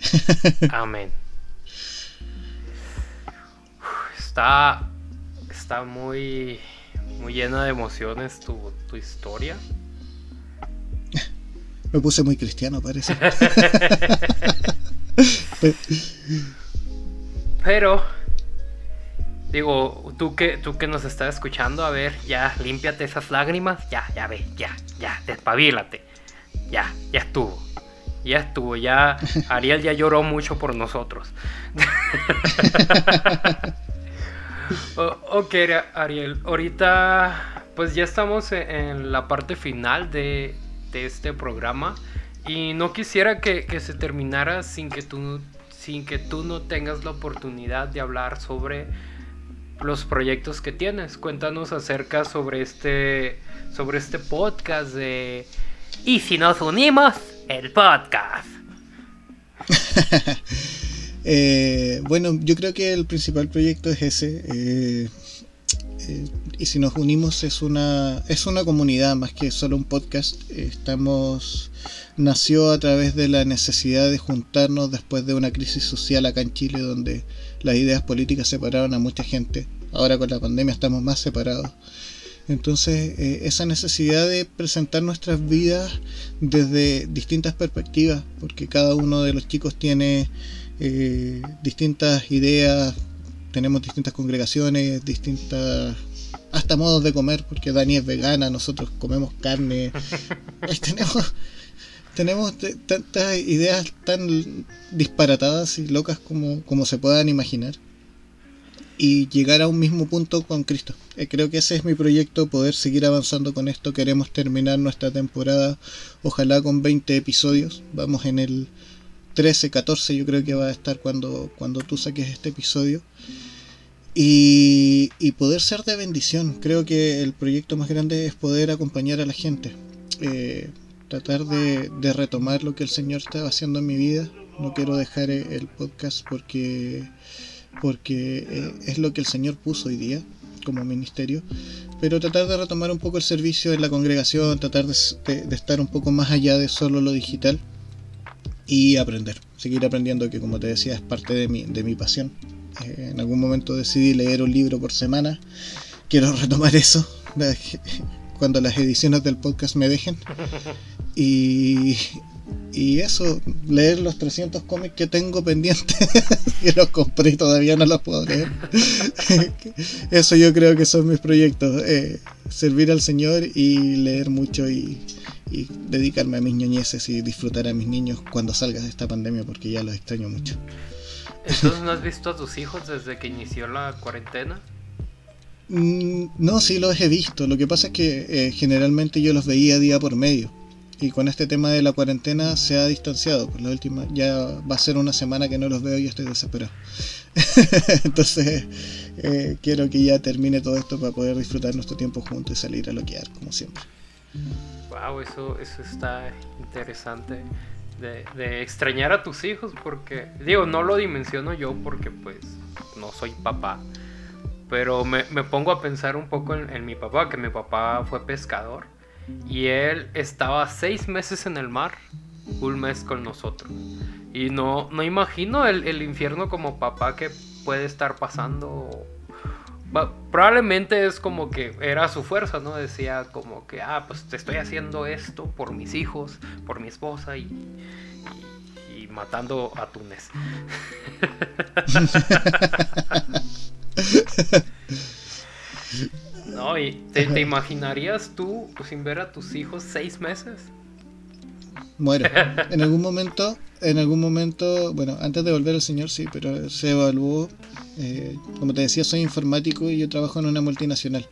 Amén. Está, está muy, muy llena de emociones tu, tu historia. Me puse muy cristiano, parece. Pero, digo, tú que, tú que nos estás escuchando, a ver, ya, límpiate esas lágrimas, ya, ya ve, ya, ya, despabilate. Ya, ya estuvo. Ya estuvo, ya Ariel ya lloró mucho por nosotros. ok, Ariel, ahorita pues ya estamos en la parte final de, de este programa y no quisiera que, que, se terminara sin que tú sin que tú no tengas la oportunidad de hablar sobre los proyectos que tienes. Cuéntanos acerca sobre este sobre este podcast de Y si nos unimos, el podcast. eh, bueno, yo creo que el principal proyecto es ese. Eh, eh, y si nos unimos es una es una comunidad más que solo un podcast. Estamos nació a través de la necesidad de juntarnos después de una crisis social acá en Chile donde las ideas políticas separaron a mucha gente. Ahora con la pandemia estamos más separados. Entonces, eh, esa necesidad de presentar nuestras vidas desde distintas perspectivas, porque cada uno de los chicos tiene eh, distintas ideas, tenemos distintas congregaciones, distintas hasta modos de comer, porque Dani es vegana, nosotros comemos carne, tenemos tenemos tantas ideas tan disparatadas y locas como, como se puedan imaginar y llegar a un mismo punto con Cristo. Eh, creo que ese es mi proyecto, poder seguir avanzando con esto. Queremos terminar nuestra temporada, ojalá con 20 episodios. Vamos en el 13, 14 yo creo que va a estar cuando, cuando tú saques este episodio. Y, y poder ser de bendición. Creo que el proyecto más grande es poder acompañar a la gente. Eh, tratar de, retomar lo que el Señor estaba haciendo en mi vida. No quiero dejar el podcast porque porque eh, es lo que el Señor puso hoy día como ministerio, pero tratar de retomar un poco el servicio en la congregación, tratar de, de, estar un poco más allá de solo lo digital y aprender, seguir aprendiendo que como te decía es parte de mi, de mi pasión. Eh, en algún momento decidí leer un libro por semana, quiero retomar eso cuando las ediciones del podcast me dejen y, y eso, leer los 300 cómics que tengo pendientes, que los compré y todavía no los puedo leer. eso yo creo que son mis proyectos, eh, servir al Señor y leer mucho y, y, dedicarme a mis ñoñeces y disfrutar a mis niños cuando salgas de esta pandemia porque ya los extraño mucho. Entonces, ¿no has visto a tus hijos desde que inició la cuarentena? Mm, no, sí los he visto. Lo que pasa es que eh, generalmente yo los veía día por medio y con este tema de la cuarentena se ha distanciado. Por la última, ya va a ser una semana que no los veo y estoy desesperado. Entonces, eh, quiero que ya termine todo esto para poder disfrutar nuestro tiempo juntos y salir a loquear, como siempre. Wow, eso, eso está interesante. De, de, extrañar a tus hijos, porque, digo, no lo dimensiono yo porque, pues, no soy papá. Pero me, me pongo a pensar un poco en, en mi papá, que mi papá fue pescador y él estaba seis meses en el mar, un mes con nosotros. Y no, no imagino el, el infierno como papá que puede estar pasando. Probablemente es como que era su fuerza, ¿no? Decía como que, ah, pues te estoy haciendo esto por mis hijos, por mi esposa y, y, y matando atunes. No, y te, te, imaginarías tú sin ver a tus hijos seis meses. Muero. En algún momento, en algún momento, bueno, antes de volver al Señor sí, pero se evaluó. Eh, como te decía, soy informático y yo trabajo en una multinacional.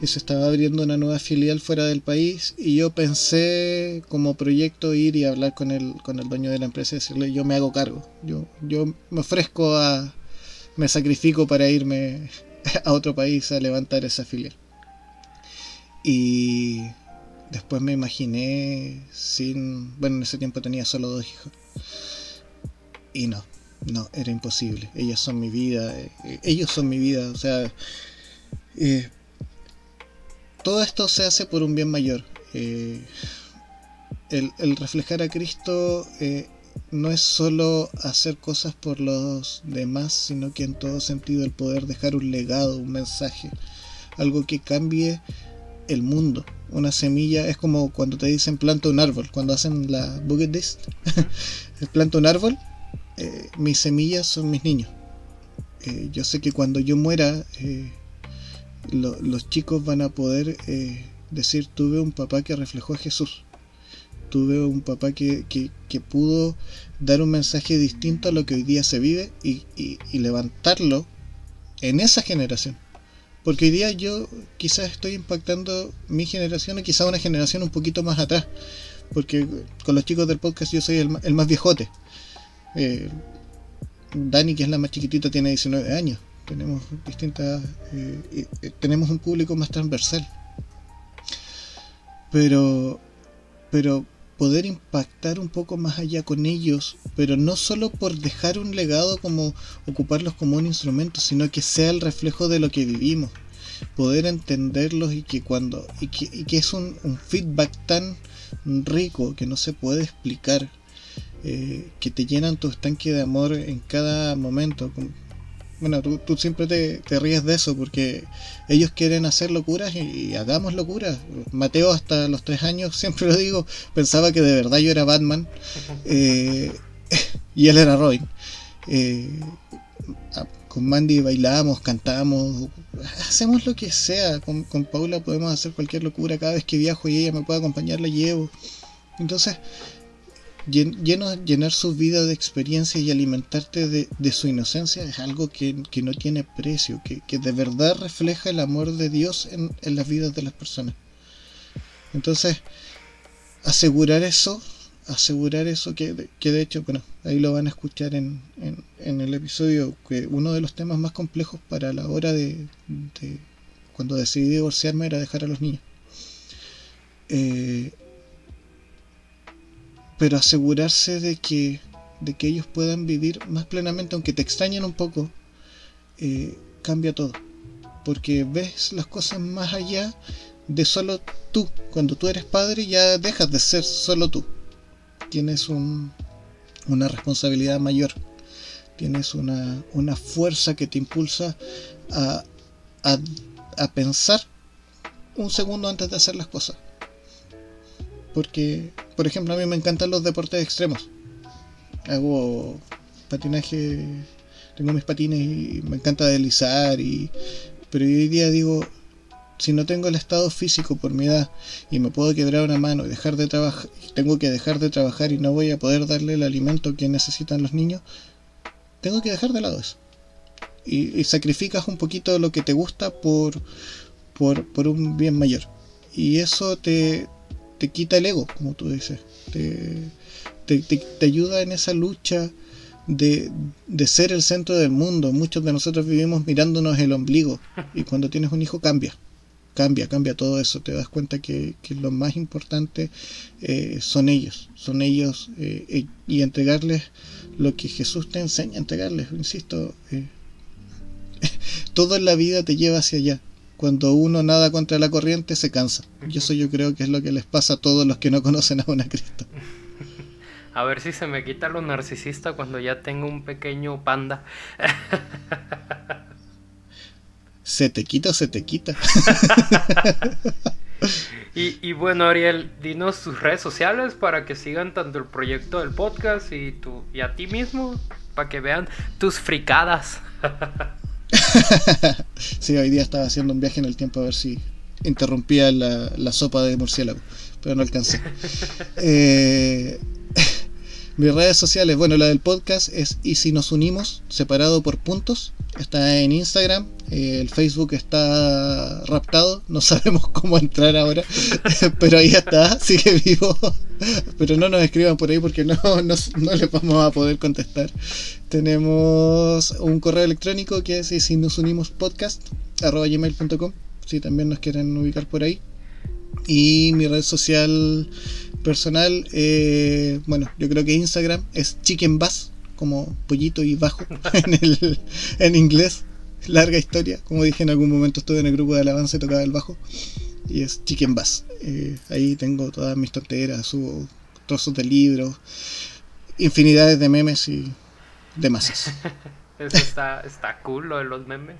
Y se estaba abriendo una nueva filial fuera del país y yo pensé como proyecto ir y hablar con el, con el dueño de la empresa y decirle yo me hago cargo. Yo, yo me ofrezco a... me sacrifico para irme a otro país a levantar esa filial. Y después me imaginé sin... Bueno, en ese tiempo tenía solo dos hijos. Y no, no, era imposible. Ellas son mi vida. Eh, ellos son mi vida. O sea... Eh, todo esto se hace por un bien mayor. Eh, el, reflejar a Cristo no es solo hacer cosas por los demás, sino que en todo sentido el poder dejar un legado, un mensaje, algo que cambie el mundo. Una semilla es como cuando te dicen planta un árbol, cuando hacen la bucket list, planta un árbol, eh, mis semillas son mis niños. Eh, yo sé que cuando yo muera, eh, los chicos van a poder decir, tuve un papá que reflejó a Jesús tuve un papá que, pudo dar un mensaje distinto a lo que hoy día se vive y, levantarlo en esa generación. Porque hoy día yo quizás estoy impactando mi generación y quizás una generación un poquito más atrás. Porque con los chicos del podcast yo soy el, más viejote. Eh, Dani, que es la más chiquitita, tiene 19 años. Tenemos distintas. Eh, eh, tenemos un público más transversal. Pero. Pero poder impactar un poco más allá con ellos, pero no solo por dejar un legado como ocuparlos como un instrumento, sino que sea el reflejo de lo que vivimos, poder entenderlos y que cuando y que, es un, feedback tan rico que no se puede explicar, eh, que te llenan tu estanque de amor en cada momento, bueno, tú, siempre te, ríes de eso porque ellos quieren hacer locuras y, hagamos locuras. Mateo hasta los tres años, siempre lo digo, pensaba que de verdad yo era Batman eh, y él era Robin. Eh, con Mandy bailamos, cantamos, hacemos lo que sea. Con, Paula podemos hacer cualquier locura. Cada vez que viajo y ella me puede acompañar, la llevo. Entonces, llenar su vida de experiencia y alimentarte de, su inocencia es algo que, no tiene precio, que, de verdad refleja el amor de Dios en, las vidas de las personas. Entonces, asegurar eso, asegurar eso, que, de hecho, bueno, ahí lo van a escuchar en, el episodio, que uno de los temas más complejos para la hora de, de cuando decidí divorciarme era dejar a los niños. Eh, pero asegurarse de que, de que ellos puedan vivir más plenamente, aunque te extrañen un poco, eh, cambia todo. Porque ves las cosas más allá de solo tú. Cuando tú eres padre ya dejas de ser solo tú. Tienes un, una responsabilidad mayor. Tienes una, una fuerza que te impulsa a, a, a pensar un segundo antes de hacer las cosas. Porque, por ejemplo, a mí me encantan los deportes extremos. Hago patinaje, tengo mis patines y me encanta deslizar. Y, pero hoy día digo, si no tengo el estado físico por mi edad y me puedo quebrar una mano y dejar de trabajar, tengo que dejar de trabajar y no voy a poder darle el alimento que necesitan los niños, tengo que dejar de lado eso. Y, y sacrificas un poquito lo que te gusta por, por, por un bien mayor. Y eso te, te quita el ego, como tú dices. Te, ayuda en esa lucha de, ser el centro del mundo. Muchos de nosotros vivimos mirándonos el ombligo y cuando tienes un hijo cambia. Cambia, cambia todo eso. Te das cuenta que, lo más importante eh, son ellos. Son ellos eh, y entregarles lo que Jesús te enseña entregarles. Insisto, eh, todo en la vida te lleva hacia allá cuando uno nada contra la corriente se cansa. Y eso yo creo que es lo que les pasa a todos los que no conocen a una Cristo. A ver si se me quita lo narcisista cuando ya tengo un pequeño panda. Se te quita o se te quita. y, bueno, Ariel, dinos tus redes sociales para que sigan tanto el proyecto del podcast y, tu, y a ti mismo, para que vean tus fricadas. sí, hoy día estaba haciendo un viaje en el tiempo a ver si interrumpía la, sopa de murciélago, pero no alcancé. Eh, mis redes sociales, bueno, la del podcast es Y si nos unimos, separado por puntos. Está en Instagram, eh, el Facebook está raptado, no sabemos cómo entrar ahora, pero ahí está, sigue vivo. Pero no nos escriban por ahí porque no, no, no les vamos a poder contestar. Tenemos un correo electrónico que es si nos unimos podcast, si también nos quieren ubicar por ahí. Y mi red social personal, eh, bueno, yo creo que Instagram es Chicken Bass, como pollito y bajo en, el, en inglés. Larga historia, como dije en algún momento estuve en el grupo de alabanza y tocaba el bajo. Y es Chicken Bass. Eh, ahí tengo todas mis tonteras, subo trozos de libros. infinidades de memes y demás. Está, está cool lo de los memes.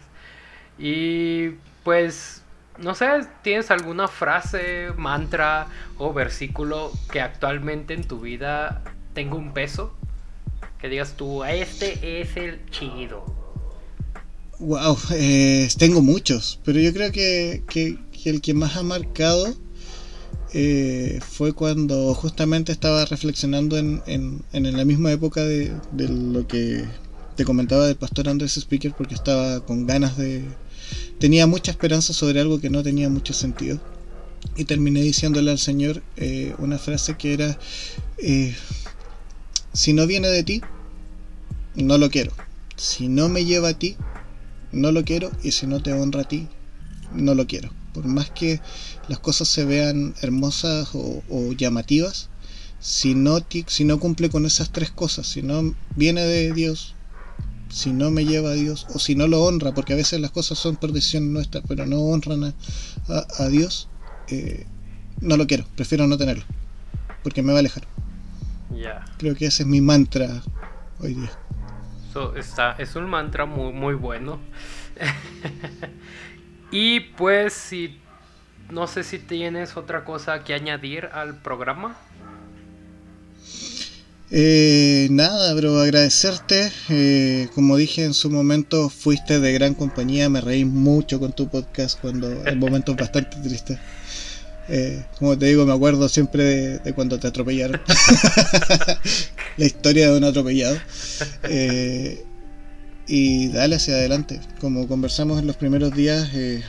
Y pues, no sé, ¿tienes alguna frase, mantra o versículo que actualmente en tu vida tenga un peso? Que digas tú, este es el chido. Wow, eh, tengo muchos, pero yo creo que, el que más ha marcado eh, fue cuando justamente estaba reflexionando en, en, la misma época de, de, lo que te comentaba del pastor Andrés Speaker, porque estaba con ganas de... Tenía mucha esperanza sobre algo que no tenía mucho sentido. Y terminé diciéndole al Señor eh, una frase que era, si no viene de ti, no lo quiero. Si no me lleva a ti, no lo quiero. Y si no te honra a ti, no lo quiero. Por más que las cosas se vean hermosas o, llamativas, si no, si no cumple con esas tres cosas, si no viene de Dios, si no me lleva a Dios, o si no lo honra, porque a veces las cosas son por decisión nuestra, pero no honran a, Dios, eh, no lo quiero, prefiero no tenerlo, porque me va a alejar. Creo que ese es mi mantra hoy día. Está, es un mantra muy, muy bueno. y pues si no sé si tienes otra cosa que añadir al programa. Eh, nada, pero agradecerte. Eh, como dije en su momento, fuiste de gran compañía. Me reí mucho con tu podcast cuando en momentos bastante tristes. Eh, como te digo, me acuerdo siempre de, cuando te atropellaron. la historia de un atropellado. Eh, y dale hacia adelante. Como conversamos en los primeros días, eh,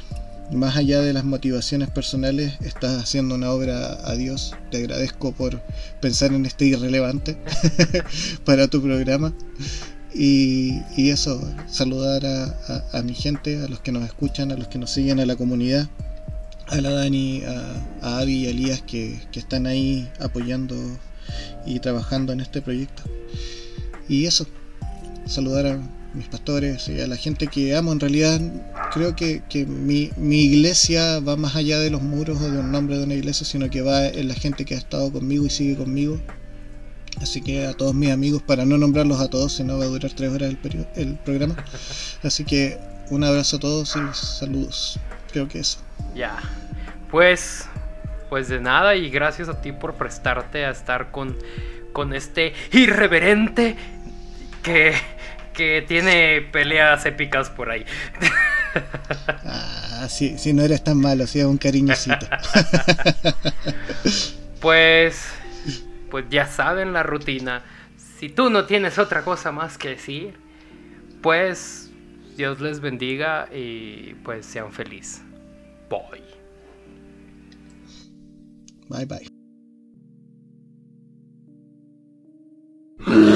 más allá de las motivaciones personales, estás haciendo una obra a Dios. Te agradezco por pensar en este irrelevante para tu programa. Y, eso, saludar a mi gente, a los que nos escuchan, a los que nos siguen, a la comunidad a la Dani, a, a Abby y a Elías que, están ahí apoyando y trabajando en este proyecto. Y eso, saludar a mis pastores y a la gente que amo. En realidad creo que, mi, iglesia va más allá de los muros o de un nombre de una iglesia, sino que va en la gente que ha estado conmigo y sigue conmigo. Así que a todos mis amigos, para no nombrarlos a todos, si no va a durar tres horas el, el programa. Así que un abrazo a todos y saludos. Creo que eso. Ya. Pues, pues de nada y gracias a ti por prestarte a estar con, con este irreverente que, que tiene peleas épicas por ahí. Ah, sí, si no eres tan malo, si un cariñosito. pues, pues ya saben la rutina. Si tú no tienes otra cosa más que decir, pues Dios les bendiga y pues sean felices. Bye. Bye bye.